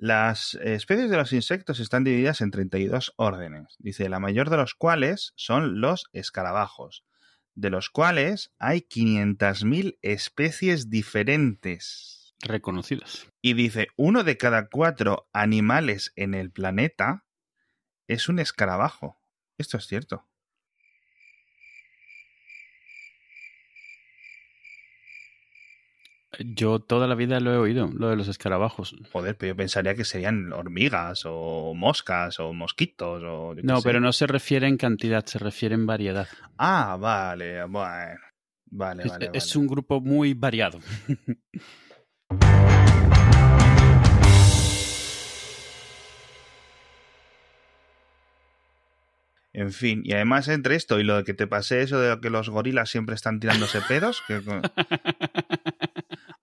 Las especies de los insectos están divididas en 32 órdenes. Dice, la mayor de los cuales son los escarabajos, de los cuales hay 500.000 especies diferentes. Reconocidas. Y dice, uno de cada cuatro animales en el planeta es un escarabajo. Esto es cierto. Yo toda la vida lo he oído, lo de los escarabajos. Joder, pero yo pensaría que serían hormigas o moscas o mosquitos o... yo qué No, sé. pero no se refiere en cantidad, se refiere en variedad. Ah, vale, bueno. Vale, Es, vale, es un grupo muy variado. En fin, y además entre esto y lo que te pasé eso de que los gorilas siempre están tirándose pedos, que...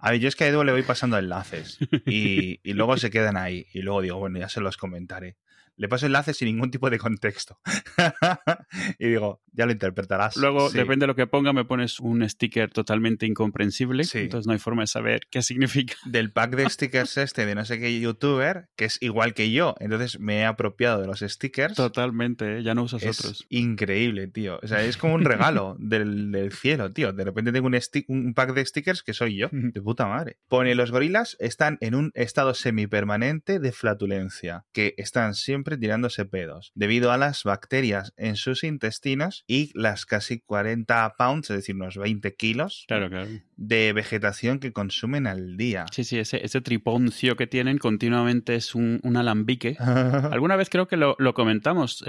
A ver, yo es que a Edu le voy pasando enlaces y, y luego se quedan ahí y luego digo, bueno, ya se los comentaré. Le paso enlaces sin ningún tipo de contexto. y digo, ya lo interpretarás. Luego, Sí. depende de lo que ponga, me pones un sticker totalmente incomprensible. Sí. Entonces no hay forma de saber qué significa. Del pack de stickers este de no sé qué youtuber, que es igual que yo. Entonces me he apropiado de los stickers. Totalmente, ¿eh? ya no usas Es otros. increíble, tío. O sea, es como un regalo del, del cielo, tío. De repente tengo un, un pack de stickers que soy yo. De puta madre. Pone, los gorilas están en un estado semipermanente de flatulencia, que están siempre tirándose pedos, debido a las bacterias en sus intestinos y las casi 40 pounds, es decir, unos 20 kilos Claro, claro. De vegetación que consumen al día. Sí, sí, ese, ese triponcio que tienen continuamente es un, un alambique. Alguna vez creo que lo, lo comentamos,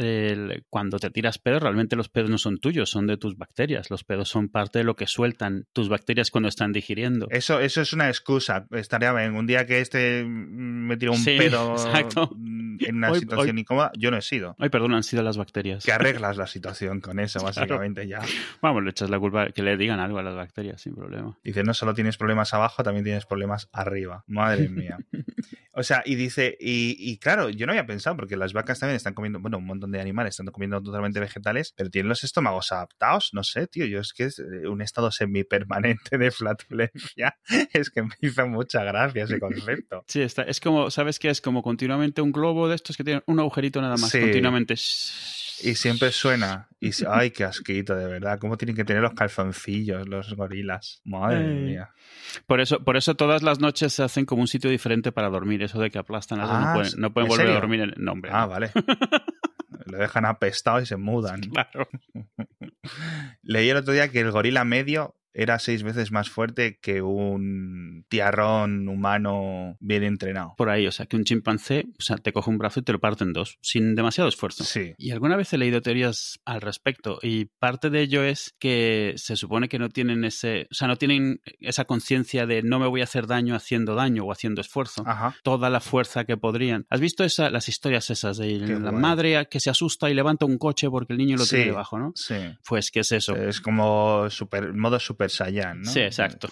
cuando te tiras pedos, realmente los pedos no son tuyos, son de tus bacterias. Los pedos son parte de lo que sueltan tus bacterias cuando están digiriendo. Eso, eso es una excusa. Estaría bien. Un día que este mm, me tira un Sí, pedo exacto. en una Hoy- situación hoy- incómoda, yo no he sido. Ay, perdón, han sido las bacterias. Que arreglas la situación con eso, básicamente ya. Vamos, le echas la culpa, que le digan algo a las bacterias, sin problema. Dice, no solo tienes problemas abajo, también tienes problemas arriba. Madre mía. O sea, y dice, y, y claro, yo no había pensado, porque las vacas también están comiendo, bueno, un montón de animales están comiendo totalmente vegetales, pero tienen los estómagos adaptados, no sé, tío, yo es que es eh, un estado semipermanente de flatulencia, es que me hizo mucha gracia ese concepto. Sí, está, es como, ¿sabes qué? Es como continuamente un globo de estos que tienen un agujerito nada más, Sí. continuamente. Y siempre suena. Y, ay, qué asquito, de verdad. ¿Cómo tienen que tener los calzoncillos los gorilas? Madre Ay. mía. Por eso, por eso todas las noches se hacen como un sitio diferente para dormir. Eso de que aplastan algo, Ah, no pueden, no pueden ¿en volver serio? a dormir en no, hombre. Ah, vale. Lo dejan apestado y se mudan. Claro. Leí el otro día que el gorila medio era seis veces más fuerte que un tiarrón humano bien entrenado. Por ahí, o sea, que un chimpancé o sea, te coge un brazo y te lo parte en dos, sin demasiado esfuerzo. Sí. Y alguna vez he leído teorías al respecto y parte de ello es que se supone que no tienen ese, o sea, no tienen esa conciencia de no me voy a hacer daño haciendo daño o haciendo esfuerzo. Ajá. Toda la fuerza que podrían. ¿Has visto esa, las historias esas de Qué la guay. madre que se asusta y levanta un coche porque el niño lo Sí. tiene debajo, ¿no? Sí. Pues, ¿qué es eso? Es como super, modo Super Saiyan, ¿no? Sí, exacto.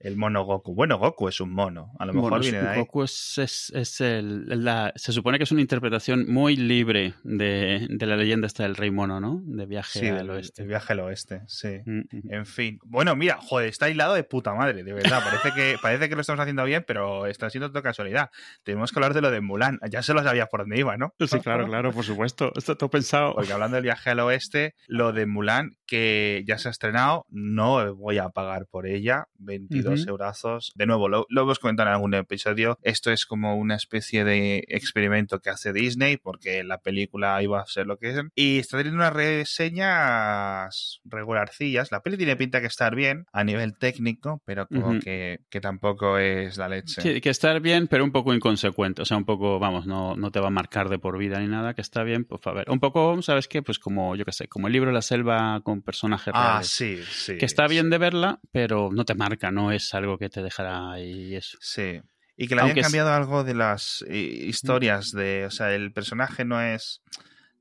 El mono Goku. Bueno, Goku es un mono. A lo mejor Bueno, viene de ahí. Goku es, es- es el, la, se supone que es una interpretación muy libre de, de la leyenda esta del rey mono, ¿no? De viaje Sí, al del- oeste. el viaje al oeste, sí. Mm, mm. En fin. Bueno, mira, joder, está hilado de puta madre, de verdad. Parece que, parece que lo estamos haciendo bien, pero está siendo toda casualidad. Tenemos que hablar de lo de Mulan. Ya se lo sabía por dónde iba, ¿no? Sí, claro, claro, por supuesto. Está todo pensado. Porque hablando del viaje al oeste, lo de Mulan, que ya se ha estrenado, no voy a pagar por ella 22 Ujú. eurazos. De nuevo, lo, lo hemos comentado en algún episodio. Esto es como una especie de experimento que hace Disney, porque la película iba a ser lo que es. Y está teniendo unas reseñas regularcillas. La peli tiene pinta que estar bien a nivel técnico, pero como Ujú. que, que tampoco es la leche. Sí, que estar bien, pero un poco inconsecuente. O sea, un poco, vamos, no, no te va a marcar de por vida ni nada, que está bien, pues a ver. Un poco, ¿sabes qué? Pues como, yo qué sé, como el libro La Selva con personajes ah, reales. sí, sí. que está bien sí. de verla, pero no te marca, no es algo que te dejará ahí eso. Sí. Y que le Aunque habían es- cambiado algo de las eh, historias de. O sea, el personaje no es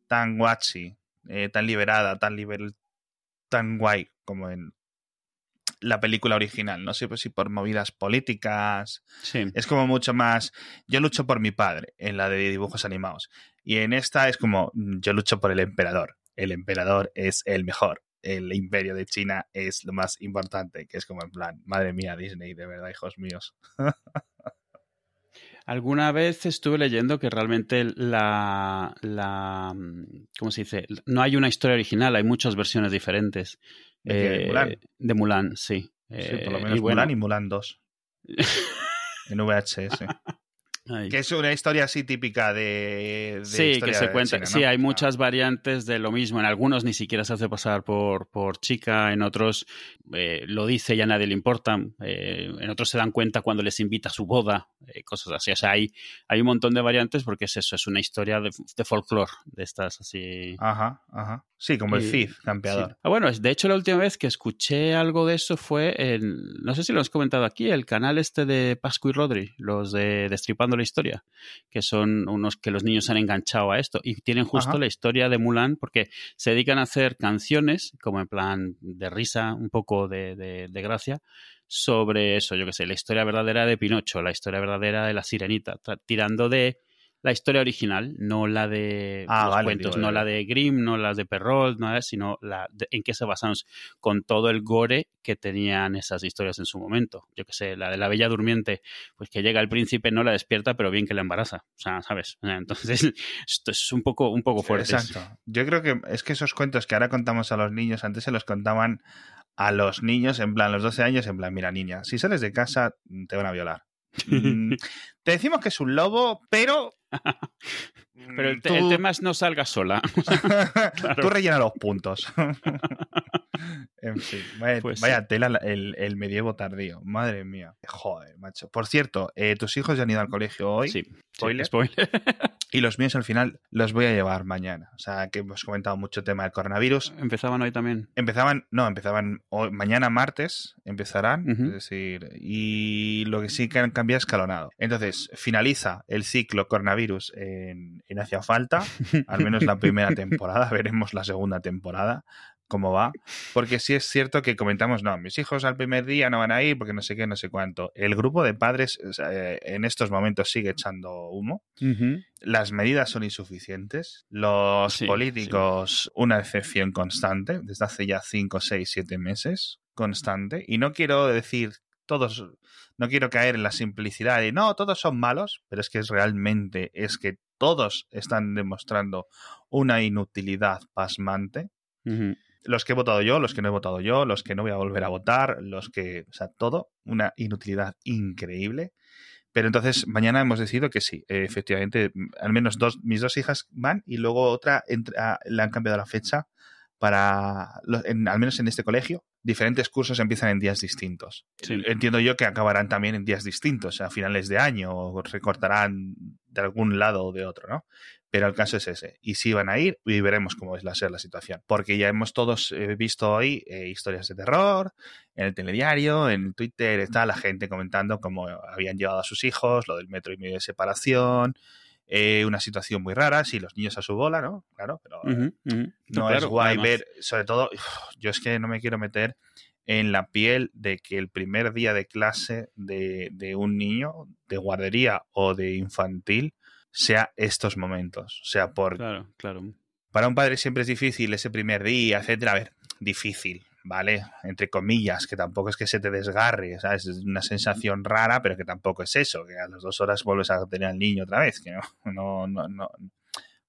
tan guachi, eh, tan liberada, tan liber- tan guay como en la película original. No sé pues, si por movidas políticas. Sí. Es como mucho más. Yo lucho por mi padre en la de dibujos animados. Y en esta es como. mm, Yo lucho por el emperador. El emperador es el mejor. El imperio de China es lo más importante. Que es como en plan, madre mía, Disney, de verdad, hijos míos. Alguna vez estuve leyendo que realmente la, la ¿cómo se dice? No hay una historia original, hay muchas versiones diferentes. ¿De, eh, Mulan? de Mulan, sí. Sí, por lo Eh, menos y bueno, Mulan y Mulan 2. en VHS. Que es una historia así típica de. de Sí, que se cuenta. China, Sí, hay muchas variantes de lo mismo. En algunos ni siquiera se hace pasar por, por chica, en otros eh, lo dice y a nadie le importa, eh, en otros se dan cuenta cuando les invita a su boda, eh, cosas así. O sea, hay, hay un montón de variantes porque es eso, es una historia de, de folclore, de estas así. Ajá, ajá. Sí, como el Cid, campeador. Sí. Ah, bueno, de hecho la última vez que escuché algo de eso fue en, no sé si lo has comentado aquí, el canal este de Pascu y Rodri, los de Destripando la Historia, que son unos que los niños han enganchado a esto y tienen justo Ajá. la historia de Mulan porque se dedican a hacer canciones, como en plan de risa, un poco de, de- de gracia, sobre eso, yo qué sé, la historia verdadera de Pinocho, la historia verdadera de la Sirenita, tirando de la historia original, no la de Ah, los vale, cuentos, digo, no la de Grimm, no la de Perrault, nada, sino la de- en qué se basaron con todo el gore que tenían esas historias en su momento. Yo que sé, la de la Bella Durmiente, pues que llega el príncipe, no la despierta, pero bien que la embaraza. O sea, ¿sabes? Entonces, esto es un poco, un poco fuerte. Exacto. Yo creo que es que esos cuentos que ahora contamos a los niños, antes se los contaban a los niños, en plan, los 12 años, en plan, mira, niña, si sales de casa, te van a violar. Mm, te decimos que es un lobo, pero. Pero el, te- tú- el tema es no salga sola. Tú rellena los puntos. En fin, vaya, Pues vaya sí. tela la- el, el medievo tardío. Madre mía. Joder, macho. Por cierto, eh, tus hijos ya han ido al colegio hoy Sí, sí, Spoiler. spoiler. y los míos al final los voy a llevar mañana. O sea, que hemos comentado mucho tema del coronavirus. Empezaban hoy también. Empezaban, no, empezaban hoy, mañana martes, empezarán, Ujú. es decir, y lo que sí que han cambiado es escalonado. Entonces, finaliza el ciclo coronavirus en, en Hacia Falta, al menos la primera temporada, veremos la segunda temporada cómo va, porque sí es cierto que comentamos, no, mis hijos al primer día no van a ir porque no sé qué, no sé cuánto. El grupo de padres eh, en estos momentos sigue echando humo, las medidas son insuficientes, los Sí, políticos una decepción constante, desde hace ya 5, 6, 7 meses, constante, y no quiero decir todos, no quiero caer en la simplicidad de no, todos son malos, pero es que es realmente es que todos están demostrando una inutilidad pasmante. Ujú. Los que he votado yo, los que no he votado yo, los que no voy a volver a votar, los que, o sea, todo, una inutilidad increíble. Pero entonces mañana hemos decidido que sí, eh, efectivamente, mm, al menos dos, mis dos hijas van y luego otra entre- ah, le han cambiado la fecha para, en- al menos en este colegio, diferentes cursos empiezan en días distintos. Sí. Entiendo yo que acabarán también en días distintos, a finales de año, o recortarán de algún lado o de otro, ¿no? Pero el caso es ese. Y si van a ir, y veremos cómo es la, ser la situación. Porque ya hemos todos eh, visto hoy eh, historias de terror, en el telediario, en Twitter, está la gente comentando cómo habían llevado a sus hijos, lo del metro y medio de separación, eh, una situación muy rara, sí, los niños a su bola, ¿no? Claro, pero no claro, es guay ver, sobre todo, yo es que no me quiero meter en la piel de que el primer día de clase de, de un niño de guardería o de infantil sea estos momentos. O sea, por, Claro, claro. para un padre siempre es difícil ese primer día, etcétera. A ver, difícil, ¿vale? Entre comillas, que tampoco es que se te desgarre, ¿sabes? Es una sensación rara, pero que tampoco es eso, que a las dos horas vuelves a tener al niño otra vez, que no, no, no, no.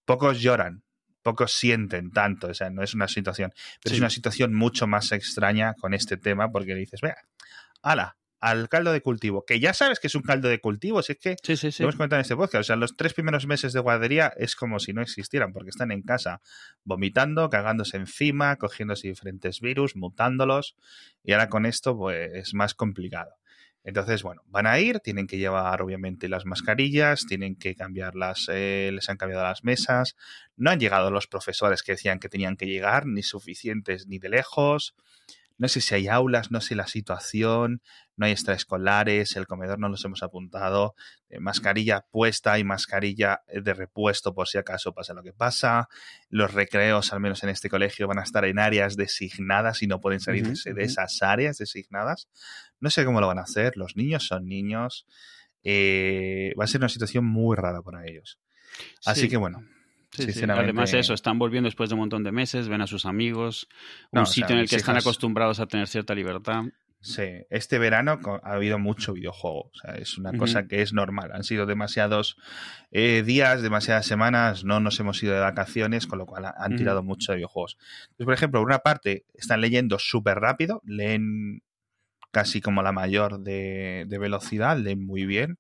Pocos lloran, pocos sienten tanto, o sea, no es una situación, pero es una situación mucho más extraña con este tema, porque le dices, vea, ala, al caldo de cultivo, que ya sabes que es un caldo de cultivo, si es que Sí, sí, sí. lo hemos comentado en este podcast. O sea, los tres primeros meses de guardería es como si no existieran, porque están en casa vomitando, cagándose encima, cogiéndose diferentes virus, mutándolos. Y ahora con esto, pues es más complicado. Entonces, bueno, van a ir, tienen que llevar obviamente las mascarillas, tienen que cambiarlas, eh, les han cambiado las mesas. No han llegado los profesores que decían que tenían que llegar, ni suficientes ni de lejos. No sé si hay aulas, no sé la situación, no hay extraescolares, el comedor no los hemos apuntado, eh, mascarilla puesta y mascarilla eh, de repuesto por si acaso pasa lo que pasa. Los recreos, al menos en este colegio, van a estar en áreas designadas y no pueden salirse de esas áreas designadas. No sé cómo lo van a hacer, los niños son niños. Eh, va a ser una situación muy rara para ellos. Así Sí. que bueno, Sí, sí. sinceramente- Además, eso, están volviendo después de un montón de meses, ven a sus amigos, un No, o sitio sea, en el que están acostumbrados a tener cierta libertad. Sí, este verano ha habido mucho videojuego. O sea, es una cosa que es normal. Han sido demasiados eh, días, demasiadas semanas, no nos hemos ido de vacaciones, con lo cual han tirado mucho de videojuegos. Entonces, por ejemplo, por una parte, están leyendo súper rápido, leen casi como la mayor de, de velocidad, leen muy bien.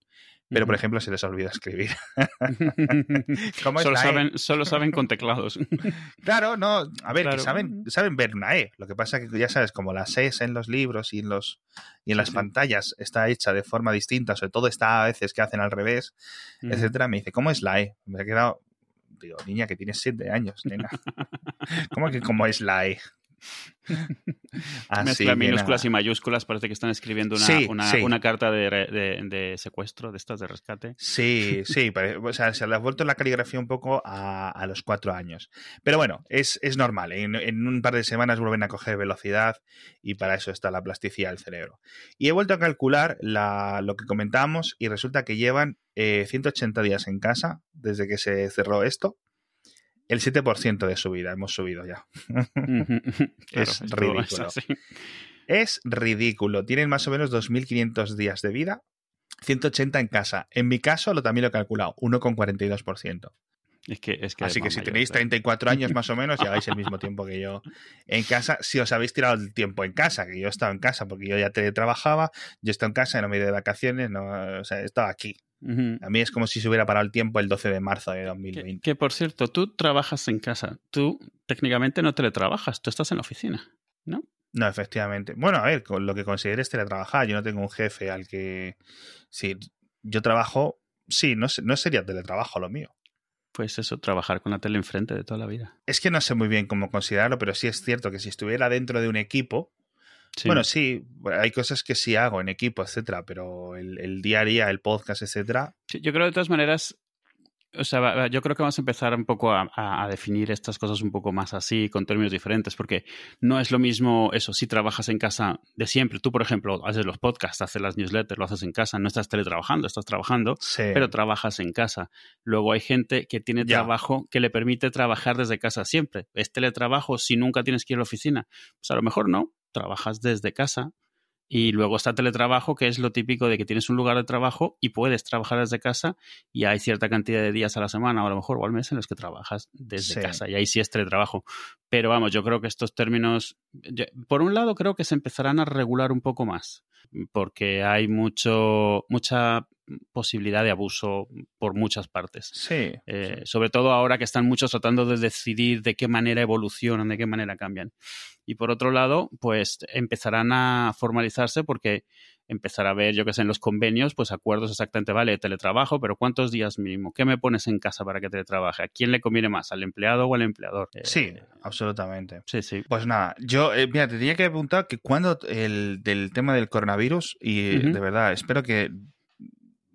Pero, por ejemplo, se les olvida escribir. solo, saben, solo saben con teclados. claro, no. A ver, que saben, saben ver una E. Lo que pasa es que ya sabes, como las E en los libros y en, los, y en las pantallas está hecha de forma distinta, sobre todo está a veces que hacen al revés, etcétera, me dice, ¿cómo es la E? Me ha quedado. Digo, niña, que tienes siete años, nena. ¿Cómo que cómo es la E? Mezcla minúsculas y mayúsculas, parece que están escribiendo una, una, carta de, secuestro, de estas de rescate. Sí, sí, o sea, se le ha vuelto la caligrafía un poco a, los cuatro años. Pero bueno, es, normal, en, un par de semanas vuelven a coger velocidad y para eso está la plasticidad del cerebro. Y he vuelto a calcular lo que comentábamos y resulta que llevan 180 eh, días en casa desde que se cerró esto el 7% de su vida hemos subido ya. es ridículo. Es, ridículo. Tienen más o menos 2.500 días de vida, 180 en casa. En mi caso lo también lo he calculado, 1,42%. Es que, es que Así que si tenéis 34 años más o menos, lleváis el mismo tiempo que yo en casa. Si os habéis tirado el tiempo en casa, que yo he estado en casa porque yo ya teletrabajaba, yo he estado en casa, no me he ido de vacaciones, no, o sea, he estado aquí. A mí es como si se hubiera parado el tiempo el 12 de marzo de 2020. Que, por cierto, tú trabajas en casa. Tú técnicamente no teletrabajas, tú estás en la oficina, ¿no? No, efectivamente. Bueno, a ver, con lo que consideres teletrabajar, yo no tengo un jefe al que. Si yo trabajo, sí, no, no sería teletrabajo lo mío. Pues eso, trabajar con la tele enfrente de toda la vida. Es que no sé muy bien cómo considerarlo, pero sí es cierto que si estuviera dentro de un equipo, bueno, sí, hay cosas que sí hago en equipo, etcétera, pero el, el día a día, el podcast, etcétera. yo creo de todas maneras, o sea, yo creo que vamos a empezar un poco a, definir estas cosas un poco más así, con términos diferentes, porque no es lo mismo eso, si trabajas en casa de siempre. Tú, por ejemplo, haces los podcasts, haces las newsletters, lo haces en casa, no estás teletrabajando, estás trabajando, pero trabajas en casa. Luego hay gente que tiene trabajo que le permite trabajar desde casa siempre. Es teletrabajo si nunca tienes que ir a la oficina. Pues a lo mejor no, trabajas desde casa y luego está teletrabajo, que es lo típico de que tienes un lugar de trabajo y puedes trabajar desde casa y hay cierta cantidad de días a la semana o a lo mejor o al mes en los que trabajas desde casa y ahí sí es teletrabajo. Pero vamos, yo creo que estos términos, por un lado creo que se empezarán a regular un poco más porque hay mucho, mucha posibilidad de abuso por muchas partes. Sí, eh, Sobre todo ahora que están muchos tratando de decidir de qué manera evolucionan, de qué manera cambian. Y por otro lado, pues empezarán a formalizarse porque empezará a ver, yo que sé, en los convenios, pues acuerdos exactamente, vale, teletrabajo, pero ¿cuántos días mínimo? ¿Qué me pones en casa para que teletrabaje? ¿A quién le conviene más? ¿Al empleado o al empleador? Sí, eh, absolutamente. Sí, sí. Pues nada, yo, eh, mira, te tenía que preguntar que cuando el del tema del coronavirus, y de verdad, espero que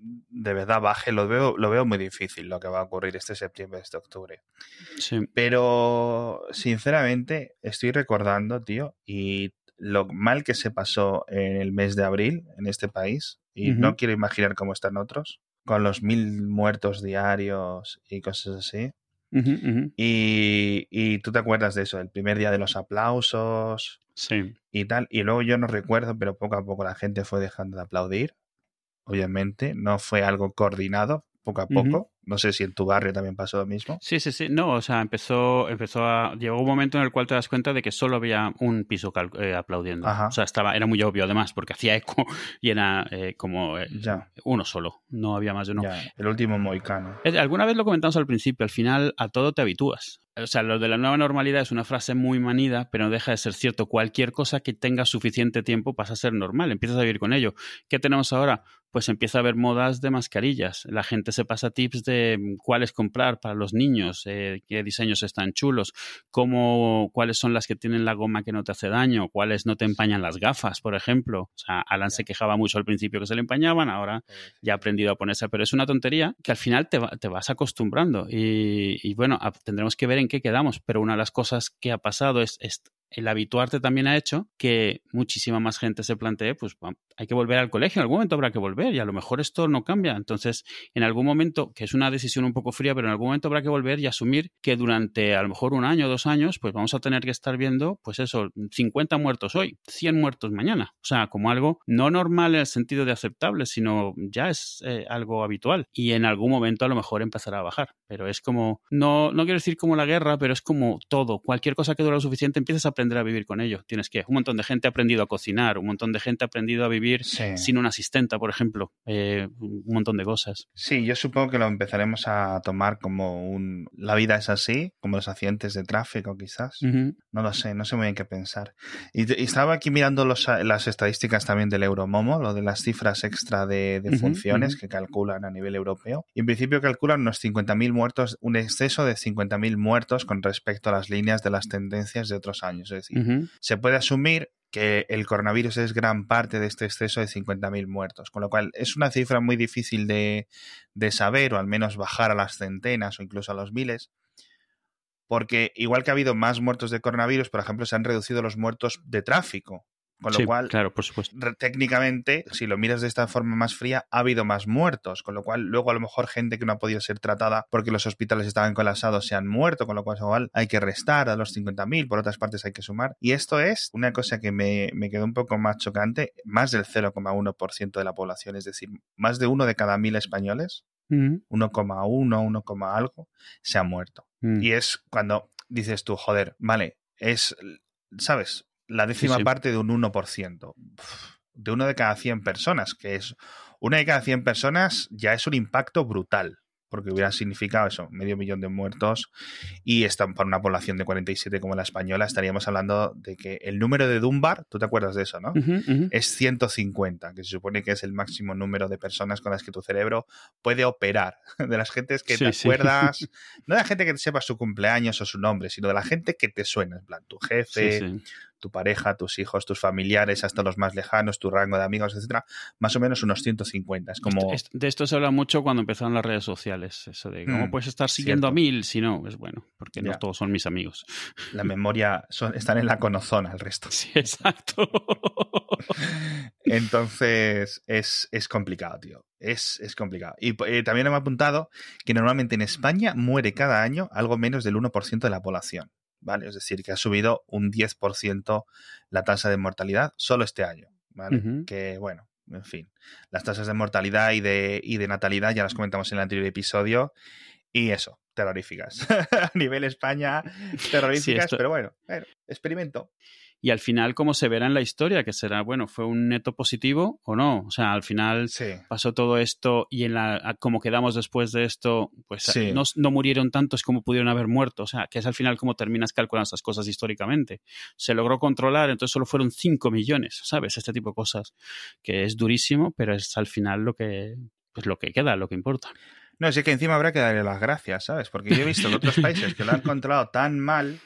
de verdad baje, lo veo, lo veo muy difícil lo que va a ocurrir este septiembre, este octubre. Sí. Pero, sinceramente, estoy recordando, tío, y lo mal que se pasó en el mes de abril en este país, y no quiero imaginar cómo están otros, con los mil muertos diarios y cosas así. Y, y, tú te acuerdas de eso, el primer día de los aplausos sí. y tal. Y luego yo no recuerdo, pero poco a poco la gente fue dejando de aplaudir obviamente, no fue algo coordinado poco a poco. No sé si en tu barrio también pasó lo mismo. Sí, sí, sí. No, o sea, empezó, empezó a. Llegó un momento en el cual te das cuenta de que solo había un piso eh, aplaudiendo. O sea, estaba, era muy obvio además, porque hacía eco y era eh, como eh, uno solo. No había más de uno. El último moicano. Alguna vez lo comentamos al principio, al final a todo te habitúas. O sea, lo de la nueva normalidad es una frase muy manida, pero no deja de ser cierto. Cualquier cosa que tenga suficiente tiempo pasa a ser normal, empiezas a vivir con ello. ¿Qué tenemos ahora? Pues empieza a haber modas de mascarillas. La gente se pasa tips de mm, cuáles comprar para los niños, eh, qué diseños están chulos, cómo, cuáles son las que tienen la goma que no te hace daño, cuáles no te empañan las gafas, por ejemplo. O sea, Alan se quejaba mucho al principio que se le empañaban, ahora ya ha aprendido a ponerse, pero es una tontería que al final te, te vas acostumbrando. Y, y bueno, tendremos que ver en qué quedamos, pero una de las cosas que ha pasado es, el habituarte también ha hecho que muchísima más gente se plantee, pues hay que volver al colegio, en algún momento habrá que volver y a lo mejor esto no cambia. Entonces, en algún momento, que es una decisión un poco fría, pero en algún momento habrá que volver y asumir que durante a lo mejor un año o dos años, pues vamos a tener que estar viendo, pues eso, 50 muertos hoy, 100 muertos mañana. O sea, como algo no normal en el sentido de aceptable, sino ya es eh, algo habitual. Y en algún momento a lo mejor empezará a bajar. Pero es como, no, no quiero decir como la guerra, pero es como todo. Cualquier cosa que dura lo suficiente, empiezas a aprender a vivir con ello. Tienes que, un montón de gente ha aprendido a cocinar, un montón de gente ha aprendido a vivir sin una asistenta, por ejemplo, eh, un montón de cosas. Sí, yo supongo que lo empezaremos a tomar como un... La vida es así, como los accidentes de tráfico quizás. No lo sé, no sé muy bien qué pensar. Y, estaba aquí mirando las estadísticas también del Euromomo, lo de las cifras extra de, funciones que calculan a nivel europeo. Y en principio calculan unos 50.000 muertos, un exceso de 50.000 muertos con respecto a las líneas de las tendencias de otros años. Es decir, se puede asumir que el coronavirus es gran parte de este exceso de 50.000 muertos, con lo cual es una cifra muy difícil de, de, saber o al menos bajar a las centenas o incluso a los miles, porque igual que ha habido más muertos de coronavirus, por ejemplo, se han reducido los muertos de tráfico. Con lo cual, claro, por supuesto. técnicamente, si lo miras de esta forma más fría, ha habido más muertos. Con lo cual, luego a lo mejor gente que no ha podido ser tratada porque los hospitales estaban colapsados se han muerto. Con lo cual, igual hay que restar a los 50.000, por otras partes hay que sumar. Y esto es una cosa que me, me quedó un poco más chocante. Más del 0,1% de la población, es decir, más de uno de cada mil españoles 1,1, 1, algo, se ha muerto. Mm. Y es cuando dices tú, joder, vale, es, ¿sabes? La décima parte de un 1%. De uno de cada 100 personas, que es una de cada 100 personas ya es un impacto brutal porque hubiera significado eso, medio millón de muertos y para una población de 47 como la española estaríamos hablando de que el número de Dunbar, tú te acuerdas de eso, ¿no? Es 150, que se supone que es el máximo número de personas con las que tu cerebro puede operar, de las gentes que te acuerdas, no de la gente que te sepa su cumpleaños o su nombre, sino de la gente que te suena, en plan tu jefe, tu pareja, tus hijos, tus familiares, hasta los más lejanos, tu rango de amigos, etcétera, más o menos unos 150. Es como... De esto se habla mucho cuando empezaron las redes sociales, eso de cómo mm, puedes estar siguiendo a mil si no, es bueno, porque no todos son mis amigos. La memoria son, están en la conozona el resto. Sí, exacto. Entonces es, es, complicado, tío. Es, es complicado. Y eh, también hemos apuntado que normalmente en España muere cada año algo menos del 1% de la población. ¿Vale? Es decir, que ha subido un 10% la tasa de mortalidad solo este año, ¿vale? Que, bueno, en fin, las tasas de mortalidad y de, y de natalidad ya las comentamos en el anterior episodio y eso, terroríficas. a nivel España, terroríficas, pero bueno, bueno, experimento y al final cómo se verá en la historia, que será, bueno, fue un neto positivo o no. O sea, al final pasó todo esto y en la como quedamos después de esto, pues no, no, murieron tantos como pudieron haber muerto. O sea, que es al final como terminas calculando esas cosas históricamente. Se logró controlar, entonces solo fueron 5 millones, ¿sabes? Este tipo de cosas, que es durísimo, pero es al final lo que, pues lo que queda, lo que importa. No, sí que encima habrá que darle las gracias, ¿sabes? Porque yo he visto en otros países que lo han controlado tan mal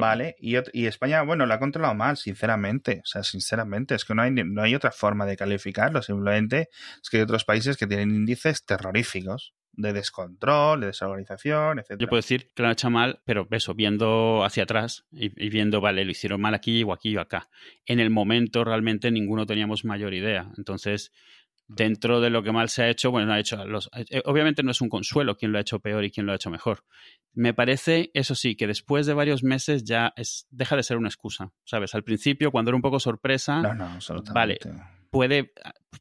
Vale, y, y, España, bueno, lo ha controlado mal, sinceramente. O sea, sinceramente, es que no hay, no hay otra forma de calificarlo. Simplemente es que hay otros países que tienen índices terroríficos de descontrol, de desorganización, etc. Yo puedo decir que lo han hecho mal, pero eso, viendo hacia atrás y, viendo, vale, lo hicieron mal aquí o aquí o acá. En el momento realmente ninguno teníamos mayor idea. Entonces, dentro de lo que mal se ha hecho, bueno, ha hecho los, eh, obviamente no es un consuelo quién lo ha hecho peor y quién lo ha hecho mejor. Me parece, eso sí, que después de varios meses ya es, deja de ser una excusa, ¿sabes? Al principio, cuando era un poco sorpresa, no, no, absolutamente. vale, puede,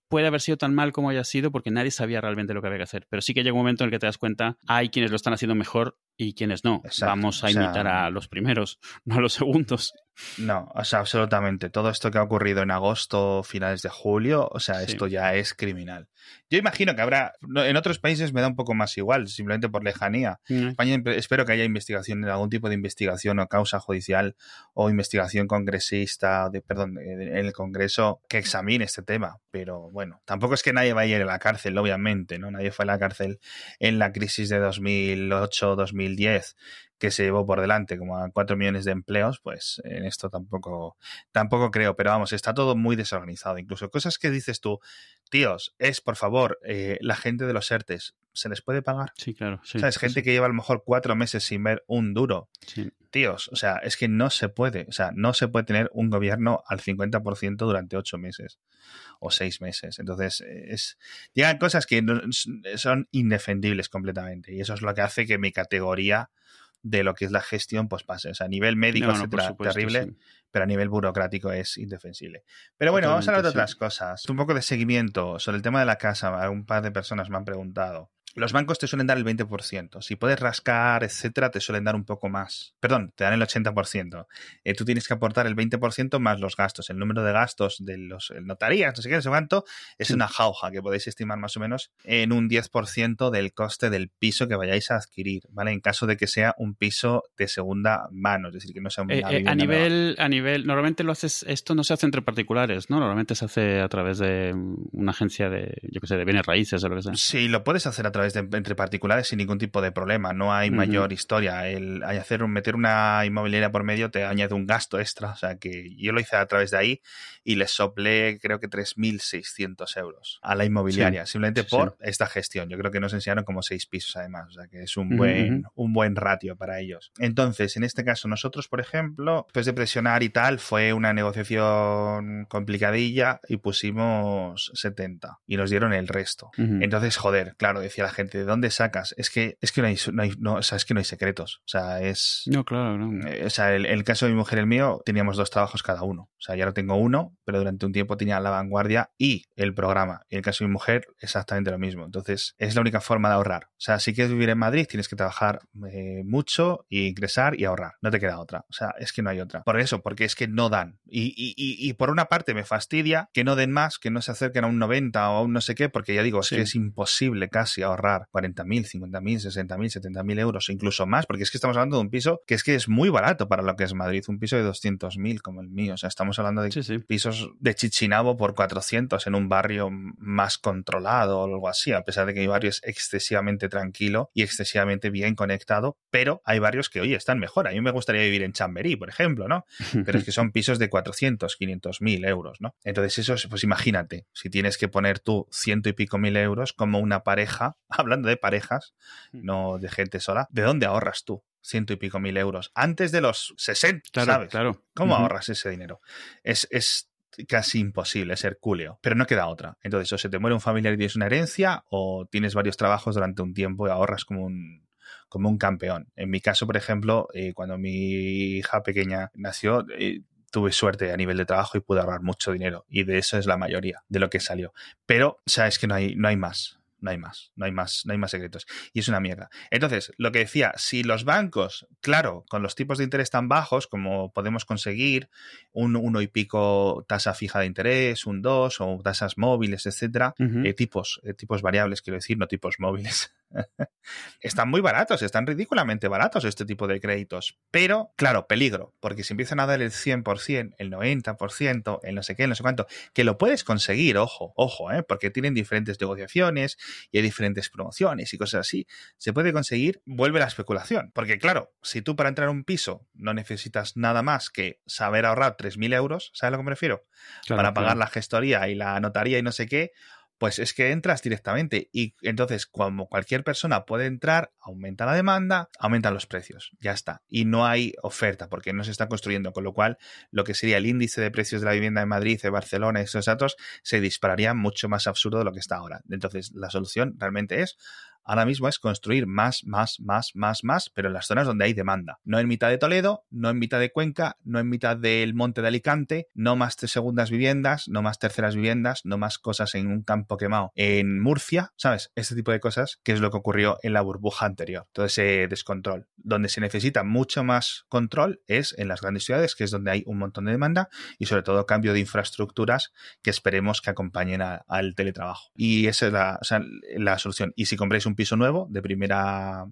puede haber sido tan mal como haya sido porque nadie sabía realmente lo que había que hacer. Pero sí que llega un momento en el que te das cuenta, hay quienes lo están haciendo mejor y quienes no. Vamos a imitar a los primeros, no a los segundos. No, o sea, absolutamente. Todo esto que ha ocurrido en agosto, finales de julio, o sea, esto ya es criminal. Yo imagino que habrá, en otros países me da un poco más igual, simplemente por lejanía. En España espero que haya investigación, algún tipo de investigación o causa judicial o investigación congresista, de, perdón, en el Congreso que examine este tema. Pero bueno, tampoco es que nadie vaya a ir a la cárcel, obviamente, ¿no? Nadie fue a la cárcel en la crisis de 2008, 2010 que se llevó por delante como a 4 millones de empleos, pues en esto tampoco, tampoco creo. Pero vamos, está todo muy desorganizado. Incluso cosas que dices tú, tíos, es por favor, eh, la gente de los ERTES, ¿se les puede pagar? Sí, claro. Sí, o sea, es gente que lleva a lo mejor cuatro meses sin ver un duro. Sí. Tíos, o sea, es que no se puede. O sea, no se puede tener un gobierno al 50% durante ocho meses o seis meses. Entonces, es llegan cosas que son indefendibles completamente. Y eso es lo que hace que mi categoría de lo que es la gestión, pues pase. O sea, a nivel médico es terrible, pero a nivel burocrático es indefensible. Pero bueno, vamos a hablar de otras cosas. Un poco de seguimiento sobre el tema de la casa. Un par de personas me han preguntado. Los bancos te suelen dar el 20%. Si puedes rascar, etcétera, te suelen dar un poco más. Perdón, te dan el 80%. Eh, tú tienes que aportar el 20% más los gastos. El número de gastos de los notarías, no sé qué, no sé cuánto, es una jauja que podéis estimar más o menos en un 10% del coste del piso que vayáis a adquirir, ¿vale? En caso de que sea un piso de segunda mano, es decir, que no sea un eh, eh, a nivel A nivel, normalmente lo haces, esto no se hace entre particulares, ¿no? Normalmente se hace a través de una agencia de, yo qué sé, de bienes raíces o lo que sea. Sí, lo puedes hacer a través entre particulares sin ningún tipo de problema. No hay mayor historia. El, hacer, meter una inmobiliaria por medio te añade un gasto extra. O sea que yo lo hice a través de ahí y les soplé creo que 3.600 euros a la inmobiliaria, simplemente por esta gestión. Yo creo que nos enseñaron como seis pisos además. O sea que es un buen, un buen ratio para ellos. Entonces, en este caso, nosotros, por ejemplo, después de presionar y tal, fue una negociación complicadilla y pusimos 70 y nos dieron el resto. Entonces, joder, claro, decía la gente, ¿de dónde sacas? Es que, es que no hay, no hay no, o sea, es que no hay secretos. O sea, es. No, claro, no. Eh, o sea, el, el, caso de mi mujer y el mío, teníamos dos trabajos cada uno. O sea, ya no tengo uno, pero durante un tiempo tenía la vanguardia y el programa. Y en el caso de mi mujer, exactamente lo mismo. Entonces, es la única forma de ahorrar. O sea, si quieres vivir en Madrid, tienes que trabajar eh, mucho y ingresar y ahorrar. No te queda otra. O sea, es que no hay otra. Por eso, porque es que no dan. Y, y, y, y por una parte me fastidia que no den más, que no se acerquen a un 90 o a un no sé qué, porque ya digo, es que es imposible casi ahorrar 40.000, 50.000, 60.000, 70.000 euros, incluso más, porque es que estamos hablando de un piso que es que es muy barato para lo que es Madrid, un piso de 200.000 como el mío, o sea, estamos hablando de pisos de Chichinabo por 400 en un barrio más controlado o algo así, a pesar de que mi barrio es excesivamente tranquilo y excesivamente bien conectado, pero hay barrios que, oye, están mejor. A mí me gustaría vivir en Chamberí, por ejemplo, ¿no? Pero es que son pisos de 400, 500 mil euros, ¿no? Entonces eso, pues imagínate, si tienes que poner tú ciento y pico mil euros como una pareja, hablando de parejas, mm. no de gente sola, ¿de dónde ahorras tú? ciento y pico mil euros antes de los 60, claro, ¿sabes? Claro. ¿Cómo ahorras ese dinero? Es, es casi imposible ser culio, pero no queda otra. Entonces, o se te muere un familiar y tienes una herencia, o tienes varios trabajos durante un tiempo y ahorras como un, como un campeón. En mi caso, por ejemplo, eh, cuando mi hija pequeña nació, eh, tuve suerte a nivel de trabajo y pude ahorrar mucho dinero. Y de eso es la mayoría de lo que salió. Pero, sabes que no hay, no hay más no hay más, no hay más, no hay más secretos. Y es una mierda. Entonces, lo que decía, si los bancos, claro, con los tipos de interés tan bajos como podemos conseguir, un uno y pico tasa fija de interés, un 2 o tasas móviles, etcétera, eh, tipos, eh, tipos variables, quiero decir, no tipos móviles. Están muy baratos, están ridículamente baratos este tipo de créditos. Pero, claro, peligro, porque si empiezan a dar el 100%, el 90%, el no sé qué, no sé cuánto, que lo puedes conseguir, ojo, ojo, ¿eh? porque tienen diferentes negociaciones y hay diferentes promociones y cosas así, se puede conseguir, vuelve la especulación. Porque, claro, si tú para entrar a un piso no necesitas nada más que saber ahorrar 3.000 euros, ¿sabes a lo que me refiero? para pagar la gestoría y la notaría y no sé qué, pues es que entras directamente y entonces como cualquier persona puede entrar, aumenta la demanda, aumentan los precios, ya está. Y no hay oferta porque no se está construyendo, con lo cual lo que sería el índice de precios de la vivienda en Madrid, de Barcelona, esos datos, se dispararía mucho más absurdo de lo que está ahora. Entonces la solución realmente es ahora mismo es construir más, más, más, más, más, pero en las zonas donde hay demanda. No en mitad de Toledo, no en mitad de Cuenca, no en mitad del monte de Alicante, no más segundas viviendas, no más terceras viviendas, no más cosas en un campo quemado en Murcia, ¿sabes? Este tipo de cosas que es lo que ocurrió en la burbuja anterior. Todo ese descontrol. Donde se necesita mucho más control es en las grandes ciudades, que es donde hay un montón de demanda y sobre todo cambio de infraestructuras que esperemos que acompañen al teletrabajo. Y esa es la, la solución. Y si compráis un piso nuevo de primera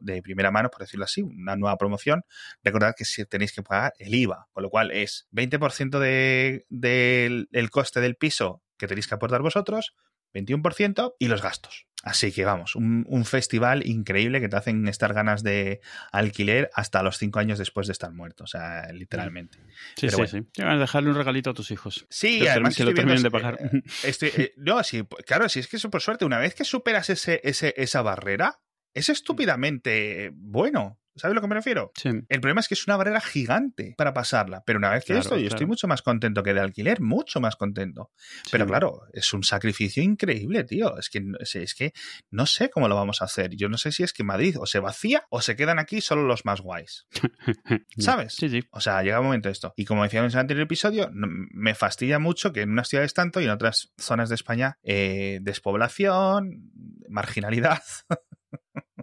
de primera mano, por decirlo así, una nueva promoción, recordad que tenéis que pagar el IVA, con lo cual es 20% del de, coste del piso que tenéis que aportar vosotros, 21% y los gastos. Así que vamos, un, festival increíble que te hacen estar ganas de alquiler hasta los cinco años después de estar muerto, o sea, literalmente. Sí, sí, sí. dejarle un regalito a tus hijos. Sí, además que lo terminen de pagar. Eh, no, sí, claro, sí, es que eso por suerte, una vez que superas ese, ese, esa barrera, es estúpidamente bueno. ¿Sabes a lo que me refiero? Sí. El problema es que es una barrera gigante para pasarla. Pero una vez que esto, yo estoy mucho más contento que de alquiler, mucho más contento. Pero claro, es un sacrificio increíble, tío. Es que, es que no sé cómo lo vamos a hacer. Yo no sé si es que Madrid o se vacía o se quedan aquí solo los más guays. ¿Sabes? Sí, sí. O sea, llega un momento esto. Y como decíamos en el anterior episodio, me fastidia mucho que en unas ciudades tanto y en otras zonas de España, eh, despoblación, marginalidad.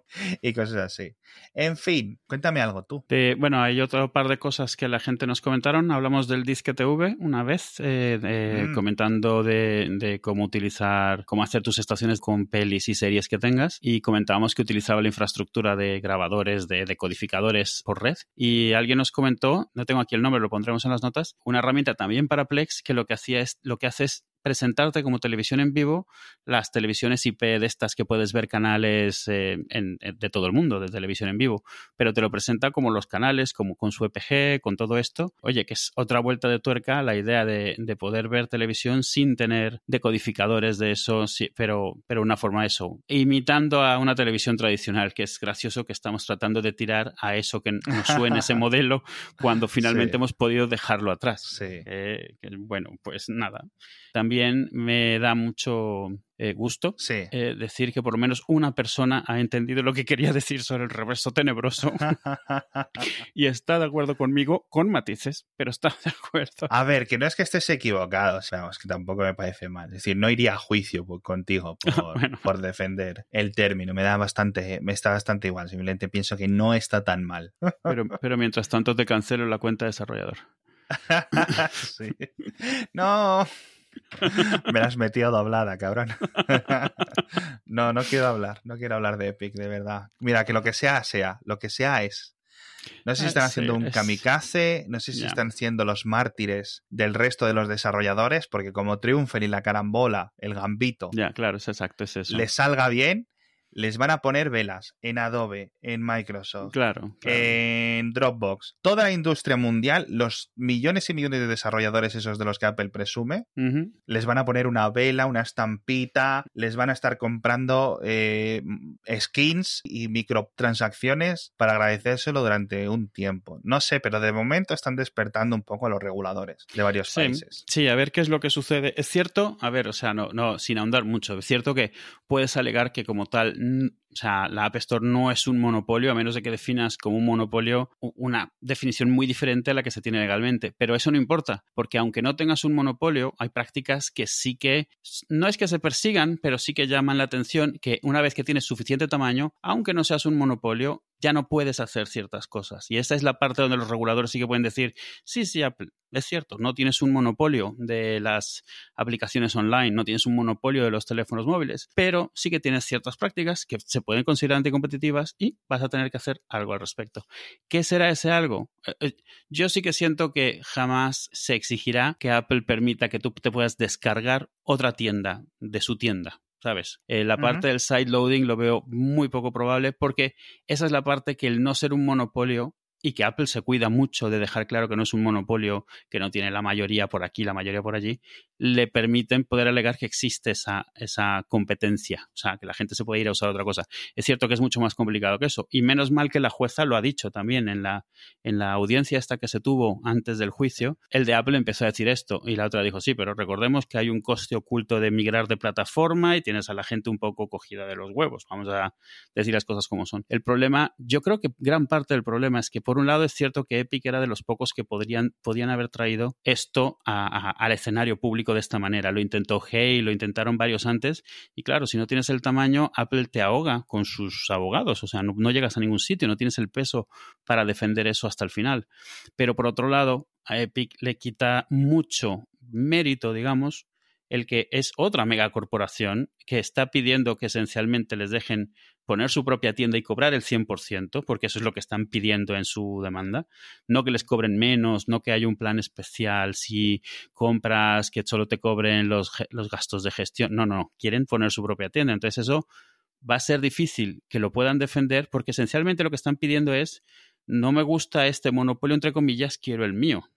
y cosas así. En fin, cuéntame algo tú. bueno, hay otro par de cosas que la gente nos comentaron. Hablamos del Disque TV una vez, eh, mm. comentando de, cómo utilizar, cómo hacer tus estaciones con pelis y series que tengas. Y comentábamos que utilizaba la infraestructura de grabadores, de decodificadores por red. Y alguien nos comentó, no tengo aquí el nombre, lo pondremos en las notas, una herramienta también para Plex que lo que hacía es, lo que hace es presentarte como televisión en vivo las televisiones IP de estas que puedes ver canales eh, de todo el mundo de televisión en vivo, pero te lo presenta como los canales, como con su EPG, con todo esto. Oye, que es otra vuelta de tuerca la idea de, poder ver televisión sin tener decodificadores de eso, sí, pero, pero una forma de eso, imitando a una televisión tradicional, que es gracioso que estamos tratando de tirar a eso que nos suene ese modelo cuando finalmente hemos podido dejarlo atrás. Sí. Eh, bueno, pues nada. También me da mucho eh, gusto eh, decir que por lo menos una persona ha entendido lo que quería decir sobre el reverso tenebroso y está de acuerdo conmigo con matices, pero está de acuerdo. A ver, que no es que estés equivocado, o que tampoco me parece mal. Es decir, no iría a juicio contigo por, por, defender el término. Me da bastante, me está bastante igual. Simplemente pienso que no está tan mal. pero, pero mientras tanto te cancelo la cuenta de desarrollador. sí. No, Me la has metido doblada, cabrón. no, no quiero hablar, no quiero hablar de Epic, de verdad. Mira, que lo que sea, sea. Lo que sea es. No sé si están ah, haciendo un kamikaze, no sé si están siendo los mártires del resto de los desarrolladores, porque como triunfen y la carambola, el gambito, ya, claro, es exacto, es eso. Les salga bien, les van a poner velas en Adobe, en Microsoft, claro, en Dropbox. Toda la industria mundial, los millones y millones de desarrolladores esos de los que Apple presume, les van a poner una vela, una estampita, les van a estar comprando eh, skins y microtransacciones para agradecérselo durante un tiempo. No sé, pero de momento están despertando un poco a los reguladores de varios países. Sí, a ver qué es lo que sucede. Es cierto, a ver, o sea, no, no, sin ahondar mucho, es cierto que puedes alegar que como tal n- o sea, la App Store no es un monopolio, a menos de que definas como un monopolio una definición muy diferente a la que se tiene legalmente. Pero eso no importa, porque aunque no tengas un monopolio, hay prácticas que sí que, no es que se persigan, pero sí que llaman la atención que una vez que tienes suficiente tamaño, aunque no seas un monopolio, ya no puedes hacer ciertas cosas. Y esta es la parte donde los reguladores sí que pueden decir, sí, sí, es cierto, no tienes un monopolio de las aplicaciones online, no tienes un monopolio de los teléfonos móviles, pero sí que tienes ciertas prácticas que se pueden considerar anticompetitivas y vas a tener que hacer algo al respecto. ¿Qué será ese algo? Eh, eh, yo sí que siento que jamás se exigirá que Apple permita que tú te puedas descargar otra tienda de su tienda. ¿sabes? Eh, la parte del side loading lo veo muy poco probable porque esa es la parte que el no ser un monopolio y que Apple se cuida mucho de dejar claro que no es un monopolio, que no tiene la mayoría por aquí, la mayoría por allí, le permiten poder alegar que existe esa, esa competencia, o sea, que la gente se puede ir a usar otra cosa. Es cierto que es mucho más complicado que eso, y menos mal que la jueza lo ha dicho también en la, en la audiencia esta que se tuvo antes del juicio, el de Apple empezó a decir esto, y la otra dijo, sí, pero recordemos que hay un coste oculto de migrar de plataforma y tienes a la gente un poco cogida de los huevos, vamos a decir las cosas como son. El problema, yo creo que gran parte del problema es que por un lado es cierto que Epic era de los pocos que podrían, podían haber traído esto al escenario público de esta manera. Lo intentó Hey, lo intentaron varios antes y claro, si no tienes el tamaño, Apple te ahoga con sus abogados, o sea, no, no llegas a ningún sitio, no tienes el peso para defender eso hasta el final. Pero por otro lado, a Epic le quita mucho mérito, digamos, el que es otra megacorporación que está pidiendo que esencialmente les dejen poner su propia tienda y cobrar el 100%, porque eso es lo que están pidiendo en su demanda. No que les cobren menos, no que haya un plan especial si compras que solo te cobren los, los gastos de gestión. No, no, quieren poner su propia tienda. Entonces eso va a ser difícil que lo puedan defender porque esencialmente lo que están pidiendo es no me gusta este monopolio entre comillas, quiero el mío.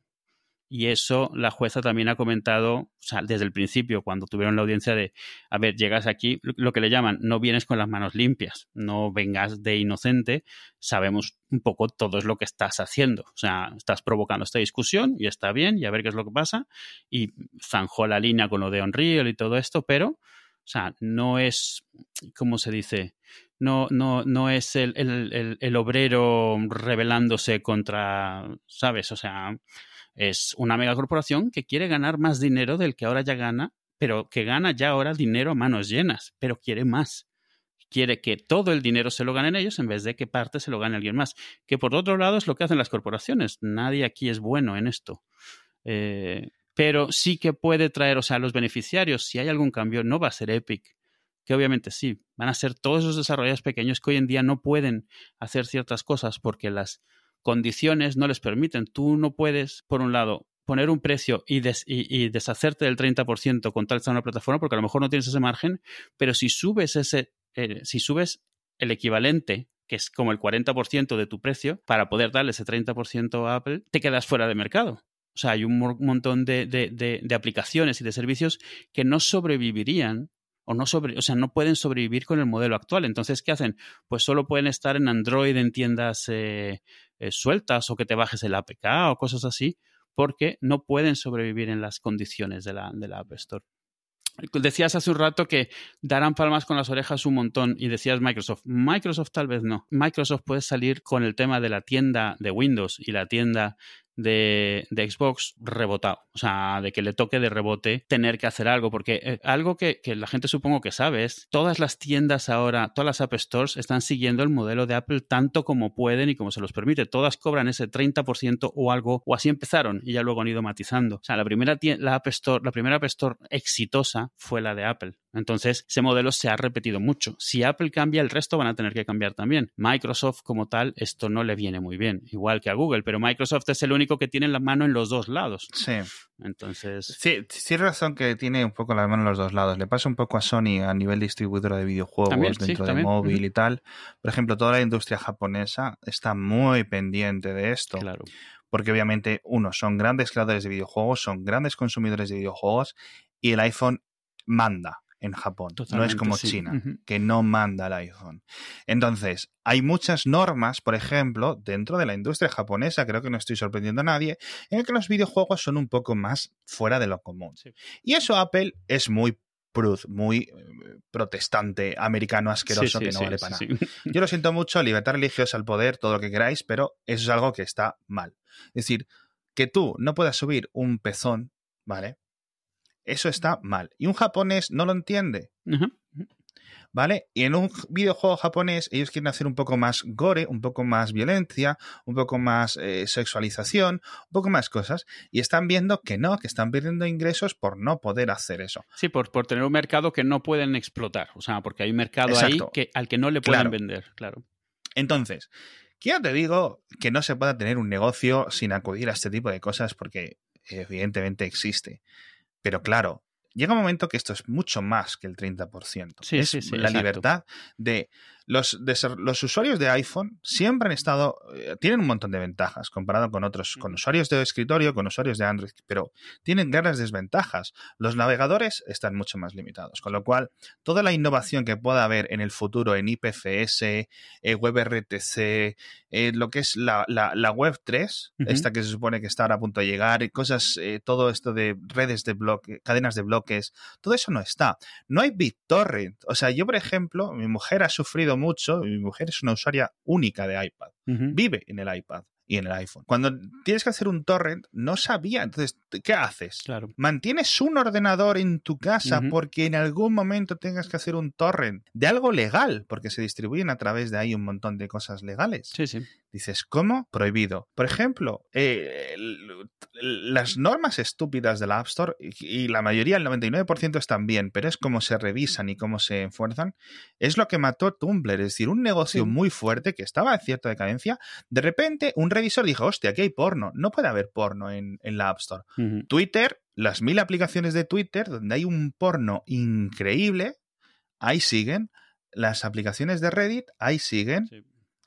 Y eso la jueza también ha comentado, o sea, desde el principio, cuando tuvieron la audiencia de, a ver, llegas aquí, lo que le llaman, no vienes con las manos limpias, no vengas de inocente, sabemos un poco todo es lo que estás haciendo. O sea, estás provocando esta discusión y está bien, y a ver qué es lo que pasa. Y zanjó la línea con lo de Unreal y todo esto, pero, o sea, no es, ¿cómo se dice? No, no, no es el, el, el obrero rebelándose contra, ¿sabes? O sea, es una megacorporación que quiere ganar más dinero del que ahora ya gana, pero que gana ya ahora dinero a manos llenas, pero quiere más. Quiere que todo el dinero se lo ganen ellos en vez de que parte se lo gane alguien más. Que por otro lado es lo que hacen las corporaciones. Nadie aquí es bueno en esto. Eh, pero sí que puede traer, o sea, los beneficiarios, si hay algún cambio, no va a ser Epic, que obviamente sí, van a ser todos esos desarrolladores pequeños que hoy en día no pueden hacer ciertas cosas porque las condiciones no les permiten. Tú no puedes, por un lado, poner un precio y, deshacerte del 30% con tal de una plataforma, porque a lo mejor no tienes ese margen, pero si subes ese, eh, si subes el equivalente que es como el 40% de tu precio, para poder darle ese 30% a Apple, te quedas fuera de mercado. O sea, hay un montón de, de, aplicaciones y de servicios que no sobrevivirían o no sobre, o sea, no pueden sobrevivir con el modelo actual. Entonces, ¿qué hacen? Pues solo pueden estar en Android en tiendas eh, eh, sueltas o que te bajes el APK o cosas así, porque no pueden sobrevivir en las condiciones de la, de la App Store. Decías hace un rato que darán palmas con las orejas un montón y decías Microsoft. Microsoft tal vez no. Microsoft puede salir con el tema de la tienda de Windows y la tienda de, Xbox rebotado. O sea, de que le toque de rebote tener que hacer algo. Porque eh, algo que, la gente supongo que sabe es, todas las tiendas ahora, todas las App Stores están siguiendo el modelo de Apple tanto como pueden y como se los permite. Todas cobran ese 30% o algo, o así empezaron y ya luego han ido matizando. O sea, la primera, la App Store, la primera App Store exitosa fue la de Apple. Entonces, ese modelo se ha repetido mucho. Si Apple cambia, el resto van a tener que cambiar también. Microsoft como tal, esto no le viene muy bien, igual que a Google, pero Microsoft es el único que tiene la mano en los dos lados. Sí. Entonces. Sí, sí, razón que tiene un poco la mano en los dos lados. Le pasa un poco a Sony a nivel distribuidora de videojuegos dentro de móvil y tal. Por ejemplo, toda la industria japonesa está muy pendiente de esto. Claro. Porque obviamente, uno, son grandes creadores de videojuegos, son grandes consumidores de videojuegos y el iPhone manda en Japón. no es como China, que no manda el iPhone. Entonces, hay muchas normas, por ejemplo, dentro de la industria japonesa, creo que no estoy sorprendiendo a nadie, en el que los videojuegos son un poco más fuera de lo común. Y eso Apple es muy prud, muy eh, protestante, americano asqueroso, que no vale para nada. Yo lo siento mucho, libertad religiosa al poder, todo lo que queráis, pero eso es algo que está mal. Es decir, que tú no puedas subir un pezón, ¿vale? Eso está mal. Y un japonés no lo entiende. ¿Vale? Y en un videojuego japonés ellos quieren hacer un poco más gore, un poco más violencia, un poco más eh, sexualización, un poco más cosas. Y están viendo que no, que están perdiendo ingresos por no poder hacer eso. Sí, por, por tener un mercado que no pueden explotar. O sea, porque hay un mercado ahí que, al que no le pueden vender, claro. Entonces, quiero te digo que no se pueda tener un negocio sin acudir a este tipo de cosas porque evidentemente existe. Pero claro, llega un momento que esto es mucho más que el 30%. Sí, es sí, sí, la libertad de los, los usuarios de iPhone siempre han estado, eh, tienen un montón de ventajas comparado con otros, con usuarios de escritorio, con usuarios de Android, pero tienen grandes desventajas. Los navegadores están mucho más limitados, con lo cual toda la innovación que pueda haber en el futuro en IPFS, eh, WebRTC, eh, lo que es la, la, Web 3, esta que se supone que está ahora a punto de llegar, cosas, todo esto de redes de bloques, cadenas de bloques, todo eso no está. No hay BitTorrent. O sea, yo, por ejemplo, mi mujer ha sufrido mucho, mi mujer es una usuaria única de iPad, vive en el iPad y en el iPhone. Cuando tienes que hacer un torrent, no sabía. Entonces, ¿qué haces? Claro. Mantienes un ordenador en tu casa porque en algún momento tengas que hacer un torrent de algo legal, porque se distribuyen a través de ahí un montón de cosas legales. Sí, sí. Dices, ¿cómo? Prohibido. Por ejemplo, eh, las normas estúpidas de la App Store, y, la mayoría, el 99% están bien, pero es cómo se revisan y cómo se enfuerzan, es lo que mató Tumblr. Es decir, un negocio muy fuerte que estaba en cierta decadencia, de repente un revisor dijo, hostia, aquí hay porno. No puede haber porno en, la App Store. Twitter, las mil aplicaciones de Twitter, donde hay un porno increíble, ahí siguen las aplicaciones de Reddit ahí siguen.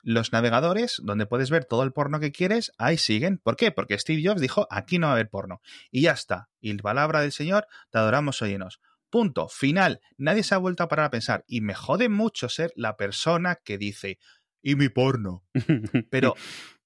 Los navegadores, donde puedes ver todo el porno que quieres, ahí siguen. ¿Por qué? Porque Steve Jobs dijo, aquí no va a haber porno. Y ya está. Y palabra del Señor, te adoramos, oyenos. Punto. Final. Nadie se ha vuelto a parar a pensar. Y me jode mucho ser la persona que dice, y mi porno. Pero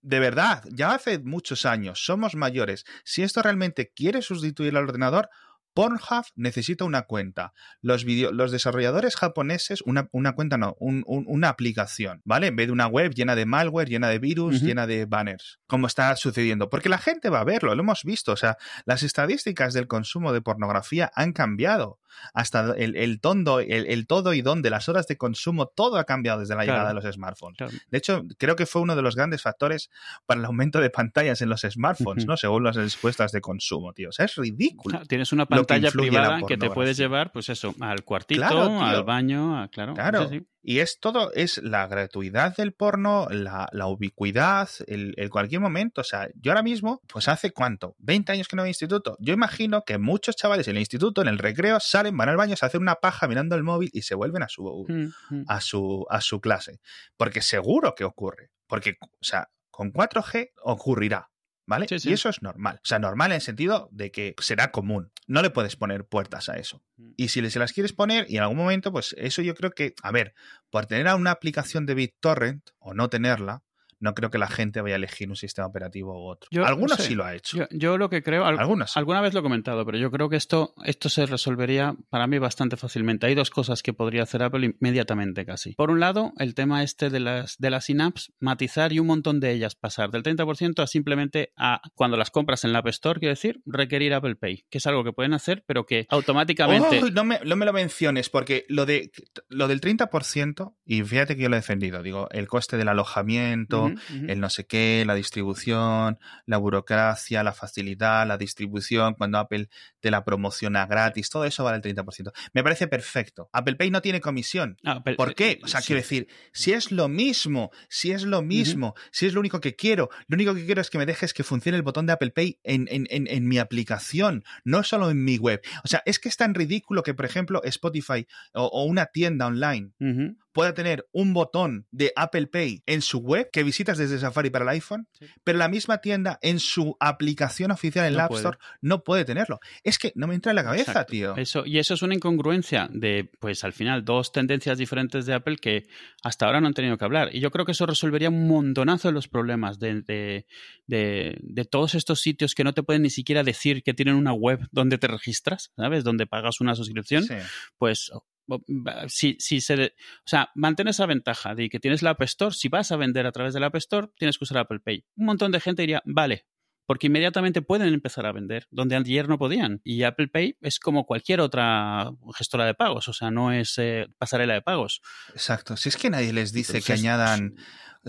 de verdad, ya hace muchos años, somos mayores. Si esto realmente quiere sustituir al ordenador, Pornhub necesita una cuenta. Los, los desarrolladores japoneses, una, una cuenta no, una aplicación, ¿vale? En vez de una web llena de malware, llena de virus, llena de banners, como está sucediendo. Porque la gente va a verlo, lo hemos visto. O sea, las estadísticas del consumo de pornografía han cambiado. Hasta el, el tondo, el, todo y dónde, las horas de consumo, todo ha cambiado desde la llegada de los smartphones. De hecho, creo que fue uno de los grandes factores para el aumento de pantallas en los smartphones, ¿no? Según las respuestas de consumo, tío. O sea, es ridículo. tienes una pantalla privada que te puedes llevar, pues eso, al cuartito, al baño, claro. Claro. Y es todo, es la gratuidad del porno, la, ubicuidad, el, cualquier momento. O sea, yo ahora mismo, pues hace cuánto, 20 años que no voy a instituto. Yo imagino que muchos chavales en el instituto, en el recreo, salen, van al baño, se hacen una paja mirando el móvil y se vuelven a su, mm, mm. a su, a su clase. Porque seguro que ocurre. Porque, o sea, con 4G ocurrirá. ¿Vale? Y eso es normal. O sea, normal en el sentido de que será común. No le puedes poner puertas a eso. Mm. Y si se las quieres poner, y en algún momento, pues eso yo creo que, a ver, por tener a una aplicación de BitTorrent o no tenerla, no creo que la gente vaya a elegir un sistema operativo u otro. Algunos sí lo ha hecho. Yo, lo que creo, Algunos. alguna vez lo he comentado, pero yo creo que esto, esto se resolvería para mí bastante fácilmente. Hay dos cosas que podría hacer Apple inmediatamente casi. Por un lado, el tema este de las, de las in-apps, matizar y un montón de ellas pasar del 30% a simplemente a cuando las compras en la App Store, quiero decir, requerir Apple Pay, que es algo que pueden hacer, pero que automáticamente... no, me, no me lo menciones, porque lo, de, lo del 30%, y fíjate que yo lo he defendido, digo, el coste del alojamiento, el no sé qué, la distribución, la burocracia, la facilidad, la distribución, cuando Apple te la promociona gratis, todo eso vale el 30%. Me parece perfecto. Apple Pay no tiene comisión. Ah, ¿Por qué? O sea, quiero decir, si es lo mismo, si es lo mismo, si es lo único que quiero, lo único que quiero es que me dejes que funcione el botón de Apple Pay en, en, en, mi aplicación, no solo en mi web. O sea, es que es tan ridículo que, por ejemplo, Spotify o, una tienda online pueda tener un botón de Apple Pay en su web que visitas desde Safari para el iPhone, pero la misma tienda en su aplicación oficial en la App Store no puede tenerlo. Es que no me entra en la cabeza, tío. Eso, y eso es una incongruencia de, pues al final, dos tendencias diferentes de Apple que hasta ahora no han tenido que hablar. Y yo creo que eso resolvería un montonazo de los problemas de, de, de, todos estos sitios que no te pueden ni siquiera decir que tienen una web donde te registras, ¿sabes? Donde pagas una suscripción. Pues si, si se, o sea, mantén esa ventaja de que tienes la App Store. Si vas a vender a través de la App Store, tienes que usar Apple Pay. Un montón de gente diría, vale, porque inmediatamente pueden empezar a vender, donde ayer no podían. Y Apple Pay es como cualquier otra gestora de pagos, o sea, no es eh, pasarela de pagos. Exacto. Si es que nadie les dice que añadan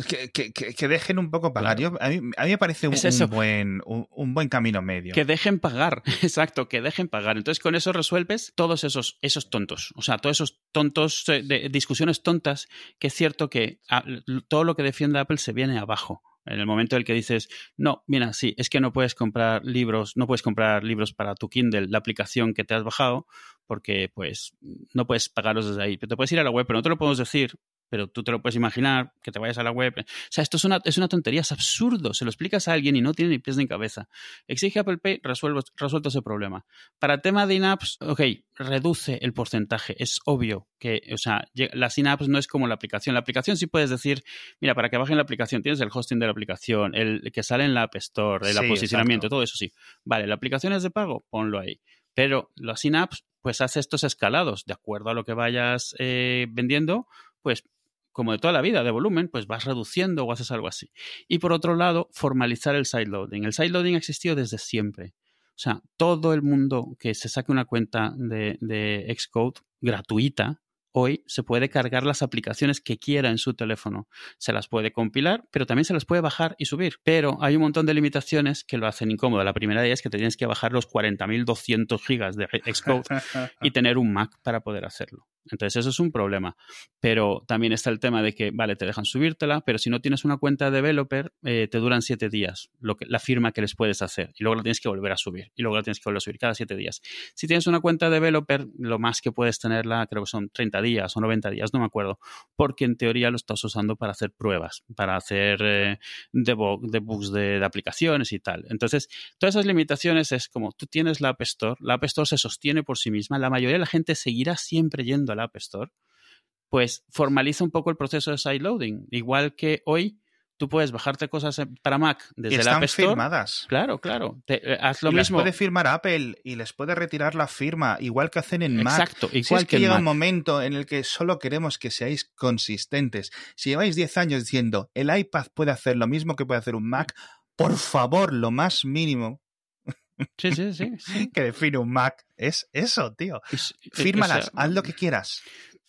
que, dejen un poco pagar. a, mí, me parece un, buen, un, buen camino medio. Que dejen pagar, exacto, que dejen pagar. Entonces con eso resuelves todos esos, esos tontos. O sea, todos esos tontos, eh, de, discusiones tontas, que es cierto que ah, todo lo que defiende Apple se viene abajo. En el momento en que dices, no, mira, sí, es que no puedes comprar libros, no puedes comprar libros para tu Kindle, la aplicación que te has bajado, porque pues no puedes pagarlos desde ahí. Pero te puedes ir a la web, pero no te lo podemos decir pero tú te lo puedes imaginar, que te vayas a la web. O sea, esto es una, es una tontería, es absurdo. Se lo explicas a alguien y no tiene ni pies ni cabeza. Exige Apple Pay, resuelvo, resuelto ese problema. Para el tema de in-apps, ok, reduce el porcentaje. Es obvio que, o sea, las in-apps no es como la aplicación. La aplicación sí puedes decir, mira, para que bajen la aplicación tienes el hosting de la aplicación, el que sale en la App Store, el posicionamiento, todo eso sí. Vale, la aplicación es de pago, ponlo ahí. Pero las in-apps, pues hace estos escalados, de acuerdo a lo que vayas eh, vendiendo, pues como de toda la vida, de volumen, pues vas reduciendo o haces algo así. Y por otro lado, formalizar el sideloading. El sideloading ha existido desde siempre. O sea, todo el mundo que se saque una cuenta de, de Xcode gratuita, hoy se puede cargar las aplicaciones que quiera en su teléfono. Se las puede compilar, pero también se las puede bajar y subir. Pero hay un montón de limitaciones que lo hacen incómodo. La primera de ellas es que te tienes que bajar los 40.200 gigas de Xcode y tener un Mac para poder hacerlo. Entonces eso es un problema. Pero también está el tema de que, vale, te dejan subírtela, pero si no tienes una cuenta de developer, eh, te duran siete días lo que, la firma que les puedes hacer. Y luego la tienes que volver a subir. Y luego la tienes que volver a subir cada siete días. Si tienes una cuenta de developer, lo más que puedes tenerla, creo que son 30 días o 90 días, no me acuerdo. Porque en teoría lo estás usando para hacer pruebas, para hacer eh, debugs de, de aplicaciones y tal. Entonces, todas esas limitaciones es como tú tienes la App Store, la App Store se sostiene por sí misma, la mayoría de la gente seguirá siempre yendo al App Store, pues formaliza un poco el proceso de sideloading. Igual que hoy tú puedes bajarte cosas para Mac desde la App Store. firmadas. Claro, claro. Eh, haz lo y mismo. Las puede firmar Apple y les puede retirar la firma, igual que hacen en Mac. Exacto, igual si es que, que en llega Mac. un momento en el que solo queremos que seáis consistentes. Si lleváis 10 años diciendo el iPad puede hacer lo mismo que puede hacer un Mac, por favor, lo más mínimo Sí, sí, sí. sí. que define un Mac es eso, tío. Es- eh, Fírmalas, o sea, haz lo que quieras.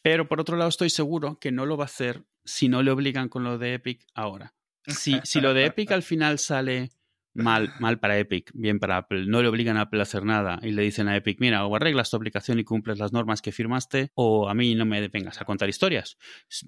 Pero por otro lado, estoy seguro que no lo va a hacer si no le obligan con lo de Epic ahora. Si, si lo de Epic al final sale mal, mal para Epic, bien para Apple, no le obligan a Apple a hacer nada y le dicen a Epic, mira, o arreglas tu aplicación y cumples las normas que firmaste, o a mí no me vengas a contar historias.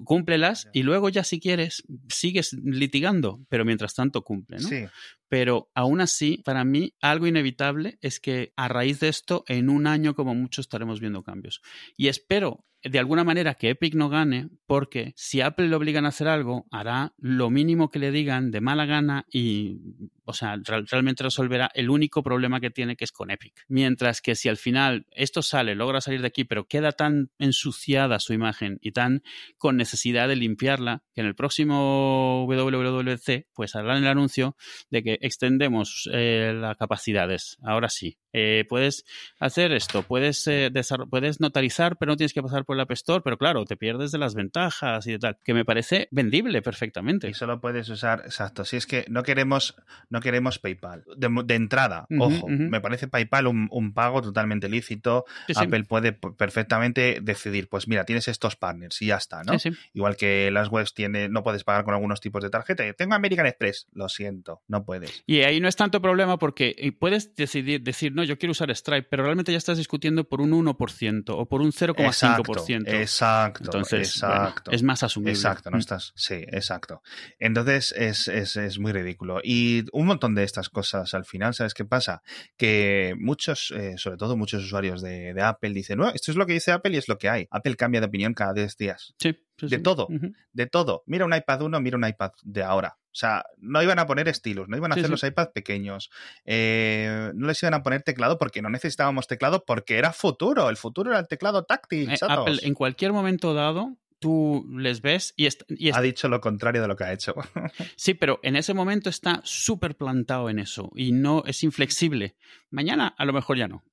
Cúmplelas y luego ya si quieres sigues litigando, pero mientras tanto cumple, ¿no? Sí. Pero aún así, para mí, algo inevitable es que a raíz de esto, en un año como mucho estaremos viendo cambios. Y espero de alguna manera que Epic no gane, porque si Apple le obligan a hacer algo, hará lo mínimo que le digan de mala gana y, o sea, real- realmente resolverá el único problema que tiene, que es con Epic. Mientras que si al final esto sale, logra salir de aquí, pero queda tan ensuciada su imagen y tan con necesidad de limpiarla, que en el próximo WWDC, pues harán el anuncio de que extendemos eh, las capacidades. Ahora sí. Eh, puedes hacer esto, puedes, eh, puedes notarizar, pero no tienes que pasar por el App Store, pero claro, te pierdes de las ventajas y de tal, que me parece vendible perfectamente. Y solo puedes usar, exacto. Si es que no queremos, no queremos PayPal. De, de entrada, ojo, me parece PayPal un, un pago totalmente lícito. Sí, sí. Apple puede perfectamente decidir, pues mira, tienes estos partners y ya está, ¿no? Sí. Igual que las webs tiene, no puedes pagar con algunos tipos de tarjeta. Tengo American Express, lo siento, no puedes. Y ahí no es tanto problema porque puedes decidir, decir, no, yo quiero usar Stripe, pero realmente ya estás discutiendo por un 1% o por un 0,5%. Exacto, Entonces, bueno, exacto. es más asumible. Exacto, no Mm. estás. Sí, exacto. Entonces es, es, es muy ridículo. Y un montón de estas cosas al final, ¿sabes qué pasa? Que muchos, eh, sobre todo muchos usuarios de, de Apple, dicen, no, esto es lo que dice Apple y es lo que hay. Apple cambia de opinión cada 10 días. Sí, sí, De todo. De todo. Mira un iPad 1, mira un iPad de ahora. O sea, no iban a poner estilos, no iban a Sí, hacer sí. los iPads pequeños, eh, no les iban a poner teclado porque no necesitábamos teclado porque era futuro, el futuro era el teclado táctil. Eh. Apple, en cualquier momento dado, tú les ves y, y Ha dicho lo contrario de lo que ha hecho. Sí, pero en ese momento está súper plantado en eso y no es inflexible. Mañana a lo mejor ya no.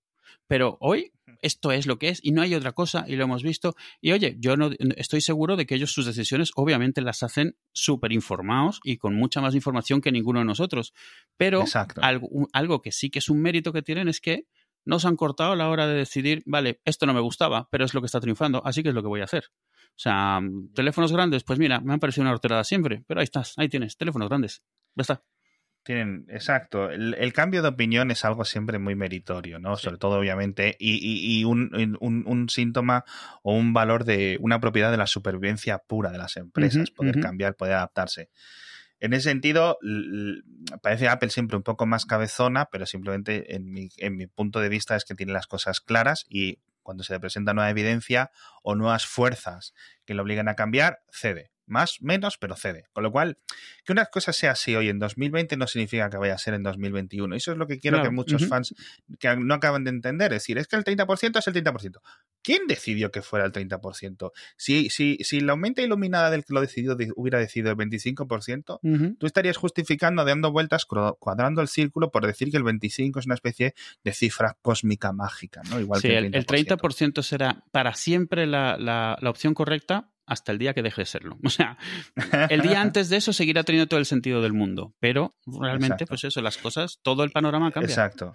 Pero hoy esto es lo que es y no hay otra cosa y lo hemos visto. Y oye, yo no estoy seguro de que ellos sus decisiones obviamente las hacen súper informados y con mucha más información que ninguno de nosotros. Pero algo, algo que sí que es un mérito que tienen es que no se han cortado a la hora de decidir, vale, esto no me gustaba, pero es lo que está triunfando, así que es lo que voy a hacer. O sea, teléfonos grandes, pues mira, me han parecido una horterada siempre, pero ahí estás, ahí tienes, teléfonos grandes. Ya está. Tienen, exacto. El, el cambio de opinión es algo siempre muy meritorio, ¿no? Sí. Sobre todo, obviamente, y, y- y un, un- un síntoma o un valor de una propiedad de la supervivencia pura de las empresas, poder cambiar, poder adaptarse. En ese sentido, parece Apple siempre un poco más cabezona, pero simplemente en mi, en mi punto de vista es que tiene las cosas claras y cuando se le presenta nueva evidencia o nuevas fuerzas que le obligan a cambiar, cede. Más, menos, pero cede. Con lo cual, que una cosa sea así hoy en 2020 no significa que vaya a ser en 2021. Eso es lo que quiero Claro, que muchos fans que no acaban de entender. Es decir, es que el 30% es el 30%. ¿Quién decidió que fuera el 30%? Si, si, si la aumenta iluminada del que lo decidió de- hubiera decidido el 25%, Ujú. tú estarías justificando, dando vueltas, cuadrando el círculo por decir que el 25 es una especie de cifra cósmica mágica, ¿no? Igual Sí, que el, el el 30%. 30% será para siempre la, la- la opción correcta hasta el día que deje de serlo. O sea, el día antes de eso seguirá teniendo todo el sentido del mundo, pero realmente, Exacto. pues eso, las cosas, todo el panorama cambia. Exacto.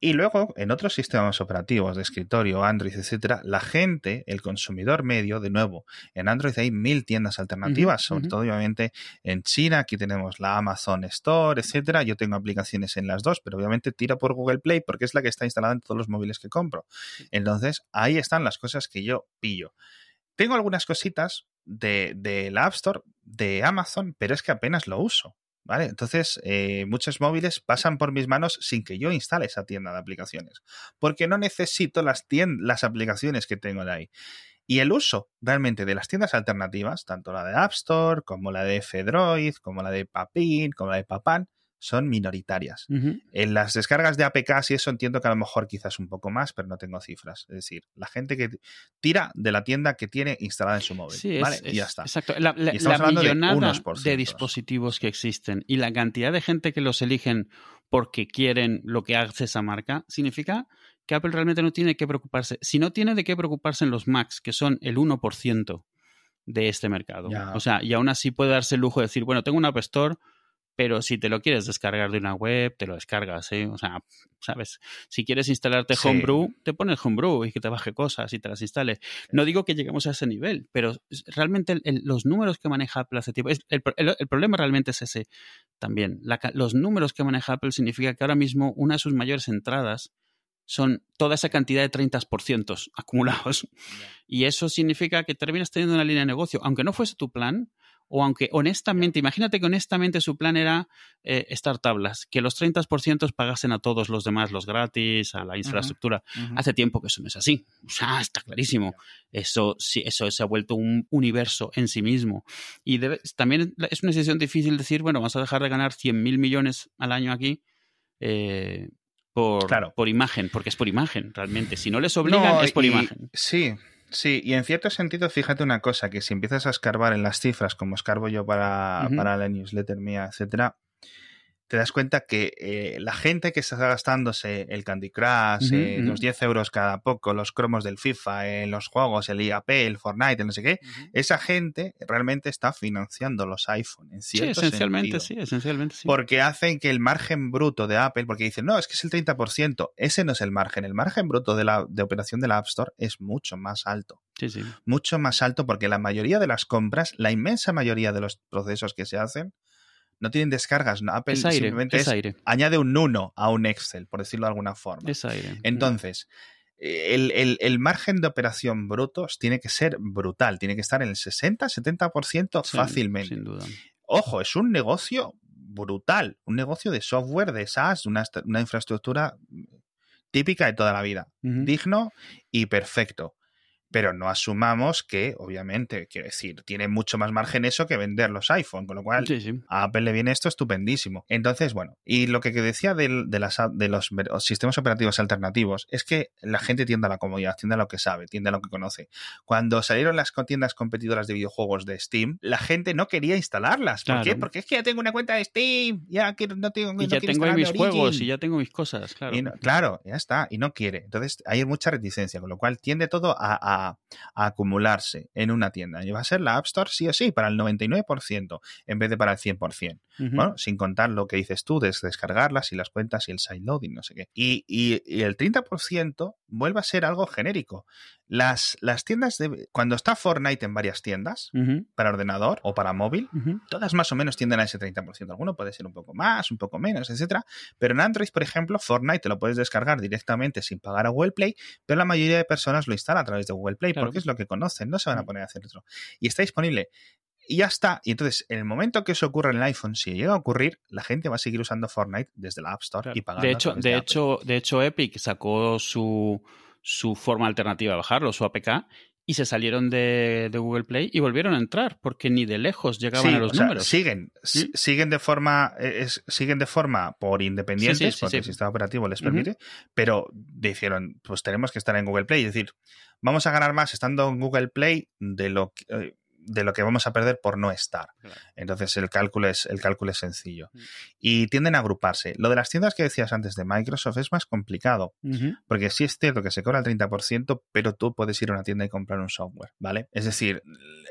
Y luego, en otros sistemas operativos de escritorio, Android, etcétera, la gente, el consumidor medio, de nuevo, en Android hay mil tiendas alternativas, sobre todo, obviamente, en China, aquí tenemos la Amazon Store, etcétera. Yo tengo aplicaciones en las dos, pero obviamente tira por Google Play porque es la que está instalada en todos los móviles que compro. Entonces, ahí están las cosas que yo pillo. Tengo algunas cositas de, de la App Store de Amazon, pero es que apenas lo uso. ¿Vale? Entonces, eh, muchos móviles pasan por mis manos sin que yo instale esa tienda de aplicaciones, porque no necesito las, las aplicaciones que tengo de ahí. Y el uso realmente de las tiendas alternativas, tanto la de App Store, como la de Fedroid, como la de Papin, como la de Papan, son minoritarias. En las descargas de APKs y eso entiendo que a lo mejor quizás un poco más, pero no tengo cifras. Es decir, la gente que tira de la tienda que tiene instalada en su móvil. ¿vale? y ya está. Exacto. La, millonada de, dispositivos que existen y la cantidad de gente que los eligen porque quieren lo que hace esa marca, significa que Apple realmente no tiene que preocuparse. Si no tiene de qué preocuparse en los Macs, que son el 1% de este mercado. O sea, y aún así puede darse el lujo de decir, bueno, tengo una App Store pero si te lo quieres descargar de una web, te lo descargas, ¿eh? O sea, ¿sabes? Si quieres instalarte Homebrew, te pones Homebrew y que te baje cosas y te las instales. No digo que lleguemos a ese nivel, pero realmente los números que maneja Apple hace tiempo, el, problema realmente es ese también. los números que maneja Apple significa que ahora mismo una de sus mayores entradas son toda esa cantidad de 30% acumulados. Y eso significa que terminas teniendo una línea de negocio, aunque no fuese tu plan, o aunque honestamente, imagínate que honestamente su plan era eh, estar tablas, que los 30% pagasen a todos los demás los gratis, a la infraestructura. Hace tiempo que eso no es así. O sea, está clarísimo. Eso, sí, eso se ha vuelto un universo en sí mismo. Y también es una decisión difícil decir, bueno, vamos a dejar de ganar 100 mil millones al año aquí. Eh, por, por imagen, porque es por imagen, realmente. Si no les obligan, es por imagen. Sí, Sí, y en cierto sentido, fíjate una cosa, que si empiezas a escarbar en las cifras, como escarbo yo para, para la newsletter mía, etcétera, te das cuenta que eh, la gente que está gastándose el Candy Crush, eh, los 10 euros cada poco, los cromos del FIFA, eh, los juegos, el IAP, el Fortnite, no sé qué, esa gente realmente está financiando los iPhone. En cierto sí, esencialmente sí, esencialmente sí. Porque hacen que el margen bruto de Apple, porque dicen, no, es que es el 30%, ese no es el margen. El margen bruto de, la, de operación de la App Store es mucho más alto. Sí, sí. Mucho más alto porque la mayoría de las compras, la inmensa mayoría de los procesos que se hacen, no tienen descargas. Apple simplemente añade un 1 a un Excel, por decirlo de alguna forma. Es aire. Entonces, el, margen de operación brutos tiene que ser brutal, tiene que estar en el 60-70% fácilmente. Sin duda. Ojo, es un negocio brutal, un negocio de software, de SaaS, una, una infraestructura típica de toda la vida, digno y perfecto pero no asumamos que, obviamente, quiero decir, tiene mucho más margen eso que vender los iPhone, con lo cual a Apple le viene esto estupendísimo. Entonces, bueno, y lo que decía de, las, de los sistemas operativos alternativos es que la gente tiende a la comodidad, tiende a lo que sabe, tiende a lo que conoce. Cuando salieron las tiendas competidoras de videojuegos de Steam, la gente no quería instalarlas. ¿Por qué? Porque es que ya tengo una cuenta de Steam, ya que no tengo y ya tengo mis juegos y ya tengo mis cosas, claro. claro, ya está, y no quiere. Entonces hay mucha reticencia, con lo cual tiende todo a a, acumularse en una tienda. Y va a ser la App Store sí o sí, para el 99%, en vez de para el 100%. Bueno, sin contar lo que dices tú de descargarlas y las cuentas y el sideloading, no sé qué. Y, y, el 30% vuelve a ser algo genérico. Las, las tiendas de. Cuando está Fortnite en varias tiendas, para ordenador o para móvil, todas más o menos tienden a ese 30%. Alguno puede ser un poco más, un poco menos, etcétera. Pero en Android, por ejemplo, Fortnite te lo puedes descargar directamente sin pagar a Google Play, pero la mayoría de personas lo instalan a través de Google Play porque es lo que conocen, no se van a poner a hacer otro. Y está disponible y ya está. Y entonces, en el momento que eso ocurra en el iPhone, si llega a ocurrir, la gente va a seguir usando Fortnite desde la App Store y pagando. De hecho, de, hecho, de hecho, Epic sacó su, su forma alternativa de bajarlo, su APK, y se salieron de, Google Play y volvieron a entrar porque ni de lejos llegaban a los números. Siguen, siguen de forma, eh, siguen de forma por independientes, porque el sistema operativo les permite, pero dijeron, pues tenemos que estar en Google Play, es decir, vamos a ganar más estando en Google Play de lo que, eh, de lo que vamos a perder por no estar. Entonces el cálculo es, el cálculo es sencillo. Mm. Y tienden a agruparse. Lo de las tiendas que decías antes de Microsoft es más complicado, porque sí es cierto que se cobra el 30%, pero tú puedes ir a una tienda y comprar un software, ¿vale? Es decir,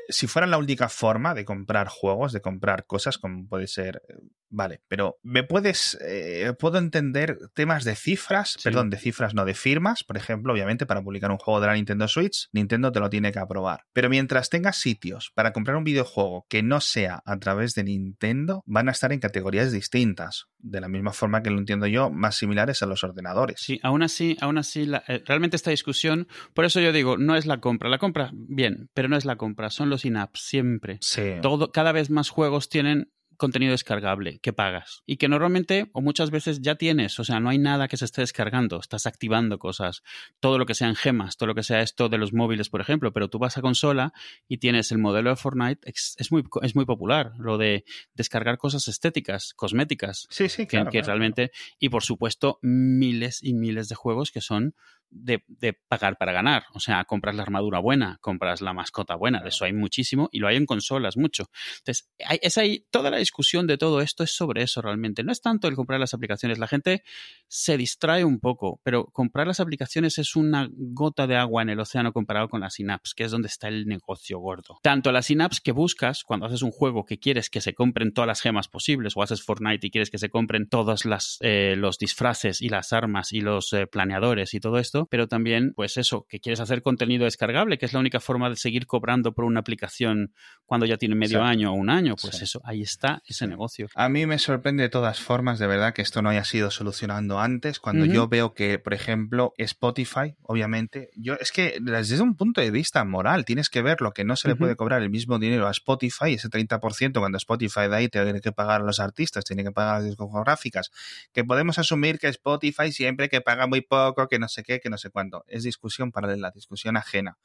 si fuera la única forma de comprar juegos, de comprar cosas, como puede ser, eh, vale, pero me puedes, eh, puedo entender temas de cifras, perdón, de cifras, no de firmas, por ejemplo, obviamente para publicar un juego de la Nintendo Switch, Nintendo te lo tiene que aprobar. Pero mientras tengas sitios para comprar un videojuego que no sea a través de Nintendo, van a estar en categorías distintas, de la misma forma que lo entiendo yo, más similares a los ordenadores. Sí, aún así, aún así, eh, realmente esta discusión, por eso yo digo, no es la compra, la compra, bien, pero no es la compra, son los in-apps, siempre. Sí. Todo, cada vez más juegos tienen contenido descargable que pagas y que normalmente o muchas veces ya tienes, o sea, no hay nada que se esté descargando, estás activando cosas, todo lo que sean gemas, todo lo que sea esto de los móviles, por ejemplo, pero tú vas a consola y tienes el modelo de Fortnite, es muy, es muy popular, lo de descargar cosas estéticas, cosméticas, sí, sí, que, que realmente, y por supuesto miles y miles de juegos que son de, pagar para ganar. O sea, compras la armadura buena, compras la mascota buena, de eso hay muchísimo y lo hay en consolas mucho. Entonces, es ahí, toda la discusión de todo esto es sobre eso realmente. No es tanto el comprar las aplicaciones, la gente se distrae un poco, pero comprar las aplicaciones es una gota de agua en el océano comparado con las synapse, que es donde está el negocio gordo. Tanto las synapse que buscas cuando haces un juego que quieres que se compren todas las gemas posibles o haces Fortnite y quieres que se compren todos las, eh, los disfraces y las armas y los eh, planeadores y todo esto, pero también, pues eso, que quieres hacer contenido descargable, que es la única forma de seguir cobrando por una aplicación cuando ya tiene medio año o un año, pues eso, ahí está ese negocio. A mí me sorprende de todas formas, de verdad, que esto no haya sido solucionando antes, cuando yo veo que, por ejemplo, Spotify, obviamente, yo es que desde un punto de vista moral, tienes que ver lo que no se le puede cobrar el mismo dinero a Spotify, ese 30%, cuando Spotify de ahí tiene que pagar a los artistas, tiene que pagar a las discográficas, que podemos asumir que Spotify siempre que paga muy poco, que no sé qué, que no sé cuánto. Es discusión paralela, discusión ajena.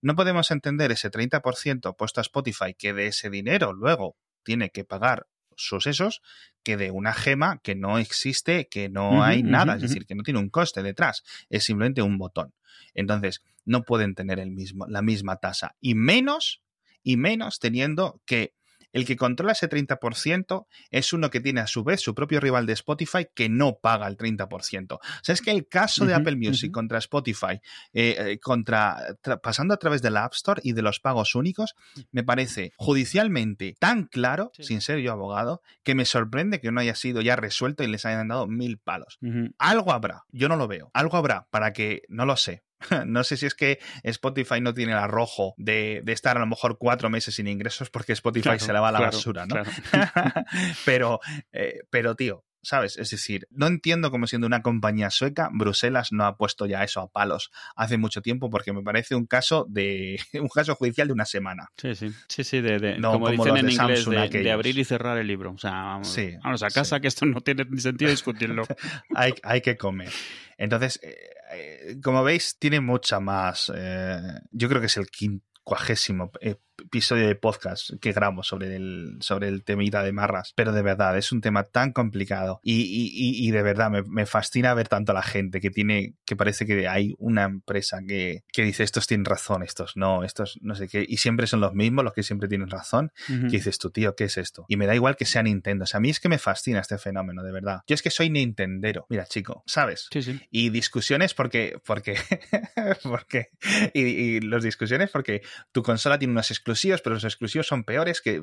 No podemos entender ese 30% puesto a Spotify que de ese dinero luego tiene que pagar sus esos que de una gema que no existe, que no hay nada, es decir, que no tiene un coste detrás, es simplemente un botón. Entonces, no pueden tener el mismo, la misma tasa y menos y menos teniendo que el que controla ese 30% es uno que tiene a su vez su propio rival de Spotify que no paga el 30%. O sea, es que el caso de Apple Music contra Spotify, eh, eh, contra, pasando a través de la App Store y de los pagos únicos, me parece judicialmente tan claro, sin ser yo abogado, que me sorprende que no haya sido ya resuelto y les hayan dado mil palos. Algo habrá, yo no lo veo, algo habrá para que, no lo sé, No sé si es que Spotify no tiene el arrojo de, estar a lo mejor cuatro meses sin ingresos porque Spotify se la va a la basura, ¿no? pero, eh, pero, tío, ¿sabes? Es decir, no entiendo cómo siendo una compañía sueca, Bruselas no ha puesto ya eso a palos hace mucho tiempo porque me parece un caso de un caso judicial de una semana. Sí, sí, sí, sí, de, como, dicen en inglés, de, abrir y cerrar el libro. O sea, vamos, vamos a casa que esto no tiene ni sentido discutirlo. hay, hay que comer. Entonces, eh, eh, como veis, tiene mucha más. Eh, yo creo que es el quincuagésimo episodio de podcast que grabamos sobre el, sobre el temita de marras. Pero de verdad, es un tema tan complicado y, y, y de verdad me, fascina ver tanto a la gente que tiene, que parece que hay una empresa que, que, dice estos tienen razón, estos no, estos no sé qué, y siempre son los mismos los que siempre tienen razón. Que dices tú, tío, ¿qué es esto? Y me da igual que sea Nintendo. O sea, a mí es que me fascina este fenómeno, de verdad. Yo es que soy Nintendero. Mira, chico, ¿sabes? Sí, sí. Y discusiones porque, porque, porque, y, y los discusiones porque tu consola tiene unas exclusivos, pero los exclusivos son peores que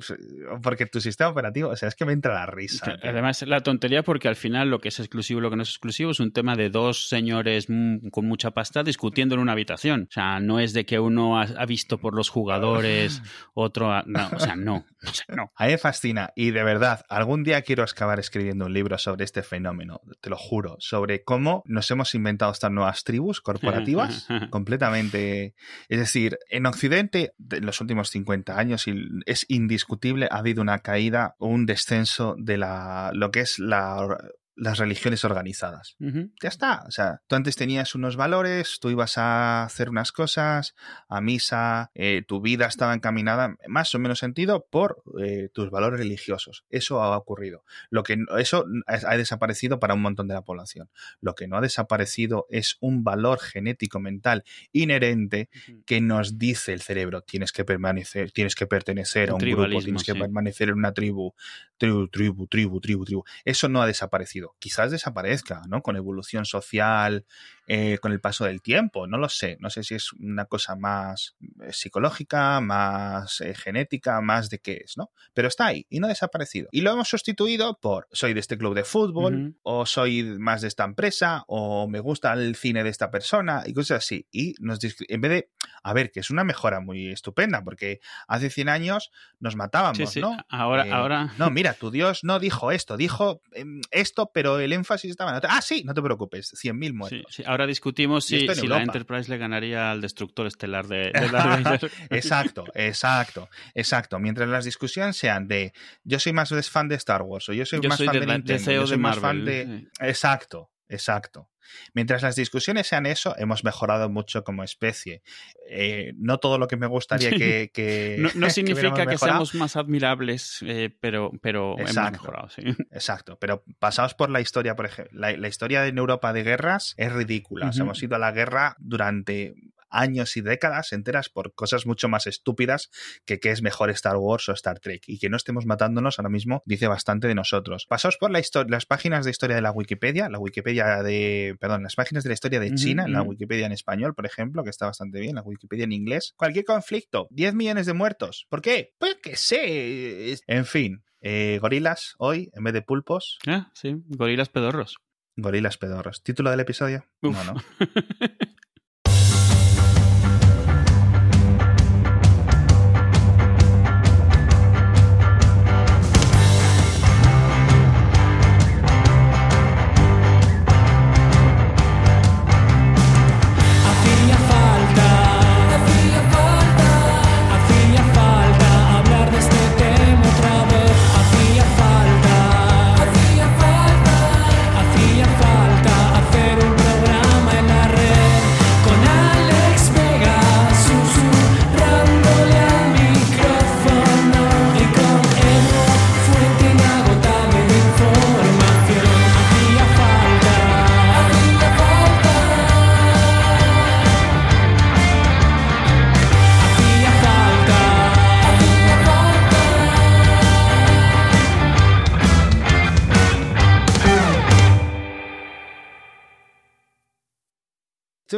porque tu sistema operativo, o sea, es que me entra la risa. Además, la tontería porque al final lo que es exclusivo y lo que no es exclusivo es un tema de dos señores con mucha pasta discutiendo en una habitación. O sea, no es de que uno ha, visto por los jugadores, otro, no, o sea, no, no. A mí me fascina y de verdad, algún día quiero acabar escribiendo un libro sobre este fenómeno, te lo juro, sobre cómo nos hemos inventado estas nuevas tribus corporativas completamente. Es decir, en Occidente, en los últimos 50 años y es indiscutible, ha habido una caída o un descenso de la, lo que es la las religiones organizadas. Ya está. O sea, tú antes tenías unos valores, tú ibas a hacer unas cosas, a misa, eh, tu vida estaba encaminada, más o menos sentido, por eh, tus valores religiosos. Eso ha ocurrido. Lo que eso ha desaparecido para un montón de la población. Lo que no ha desaparecido es un valor genético mental inherente que nos dice el cerebro, tienes que permanecer, tienes que pertenecer a un grupo, tienes que permanecer en una tribu, tribu, tribu, tribu, tribu, tribu. Eso no ha desaparecido quizás desaparezca, ¿no? Con evolución social eh, con el paso del tiempo. No lo sé. No sé si es una cosa más eh, psicológica, más eh, genética, más de qué es, ¿no? Pero está ahí y no ha desaparecido. Y lo hemos sustituido por soy de este club de fútbol, o soy más de esta empresa, o me gusta el cine de esta persona, y cosas así. Y nos en vez de, a ver, que es una mejora muy estupenda, porque hace 100 años nos matábamos, ¿no? Ahora, ahora. No, mira, tu Dios no dijo esto, dijo em, esto, pero el énfasis estaba en Ah, sí, no te preocupes, 100.000 muertos. Sí, ahora discutimos si, la Enterprise le ganaría al destructor estelar de, exacto, exacto, exacto. Mientras las discusiones sean de yo soy más fan de Star Wars o yo soy más fan de, Nintendo, yo soy más fan de... Exacto, exacto. Mientras las discusiones sean eso, hemos mejorado mucho como especie. Eh, no todo lo que me gustaría que... no, significa que, seamos más admirables, eh, pero, pero hemos mejorado, sí. Exacto, pero pasados por la historia, por ejemplo, la, historia en Europa de guerras es ridícula. hemos ido a la guerra durante años y décadas enteras por cosas mucho más estúpidas que qué es mejor Star Wars o Star Trek. Y que no estemos matándonos ahora mismo dice bastante de nosotros. Pasaos por la las páginas de historia de la Wikipedia, la Wikipedia de, perdón, las páginas de la historia de China, la Wikipedia en español, por ejemplo, que está bastante bien, la Wikipedia en inglés. Cualquier conflicto, 10 millones de muertos. ¿Por qué? Pues que sé. En fin, eh, gorilas hoy en vez de pulpos. Ah, sí, gorilas pedorros. Gorilas pedorros. ¿Título del episodio? No, no.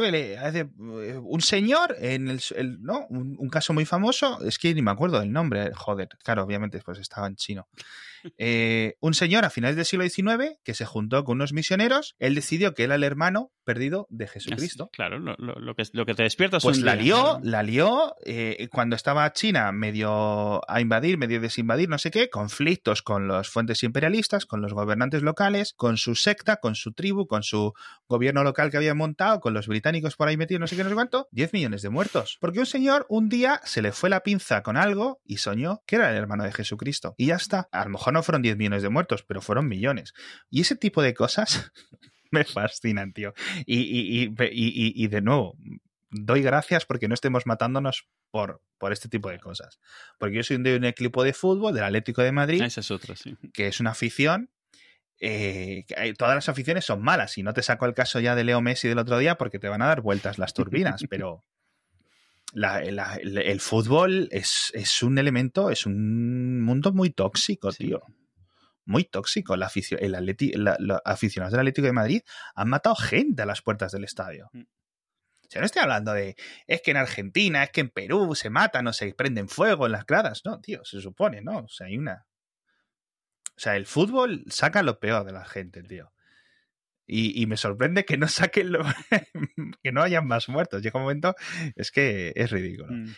Eh, un señor en el, ¿no? Un, caso muy famoso, es que ni me acuerdo del nombre, joder, claro, obviamente pues estaba en chino. Eh, un señor a finales del siglo XIX que se juntó con unos misioneros, él decidió que era el hermano perdido de Jesucristo. claro, lo, que, lo que te despierta Pues la lió, la lió eh, cuando estaba China medio a invadir, medio desinvadir, no sé qué, conflictos con los fuentes imperialistas, con los gobernantes locales, con su secta, con su tribu, con su gobierno local que había montado, con los británicos por ahí metidos, no sé qué, no sé cuánto, 10 millones de muertos. Porque un señor un día se le fue la pinza con algo y soñó que era el hermano de Jesucristo. Y ya está. A lo mejor no fueron 10 millones de muertos, pero fueron millones. Y ese tipo de cosas me fascinan, tío. Y, de nuevo, doy gracias porque no estemos matándonos por, por este tipo de cosas. Porque yo soy de un equipo de fútbol, del Atlético de Madrid, Esa es otra, sí. que es una afición. Eh, todas las aficiones son malas y no te saco el caso ya de Leo Messi del otro día porque te van a dar vueltas las turbinas, pero el, fútbol es, es, un elemento, es un mundo muy tóxico, tío. Muy tóxico. La el los aficionados del Atlético de Madrid han matado gente a las puertas del estadio. Mm. O sea, no estoy hablando de es que en Argentina, es que en Perú se matan o se prenden fuego en las gradas. No, tío, se supone, ¿no? O sea, hay una. O sea, el fútbol saca lo peor de la gente, tío. Y, me sorprende que no saquen lo, que no hayan más muertos. Llega un momento, es que es ridículo. Mm.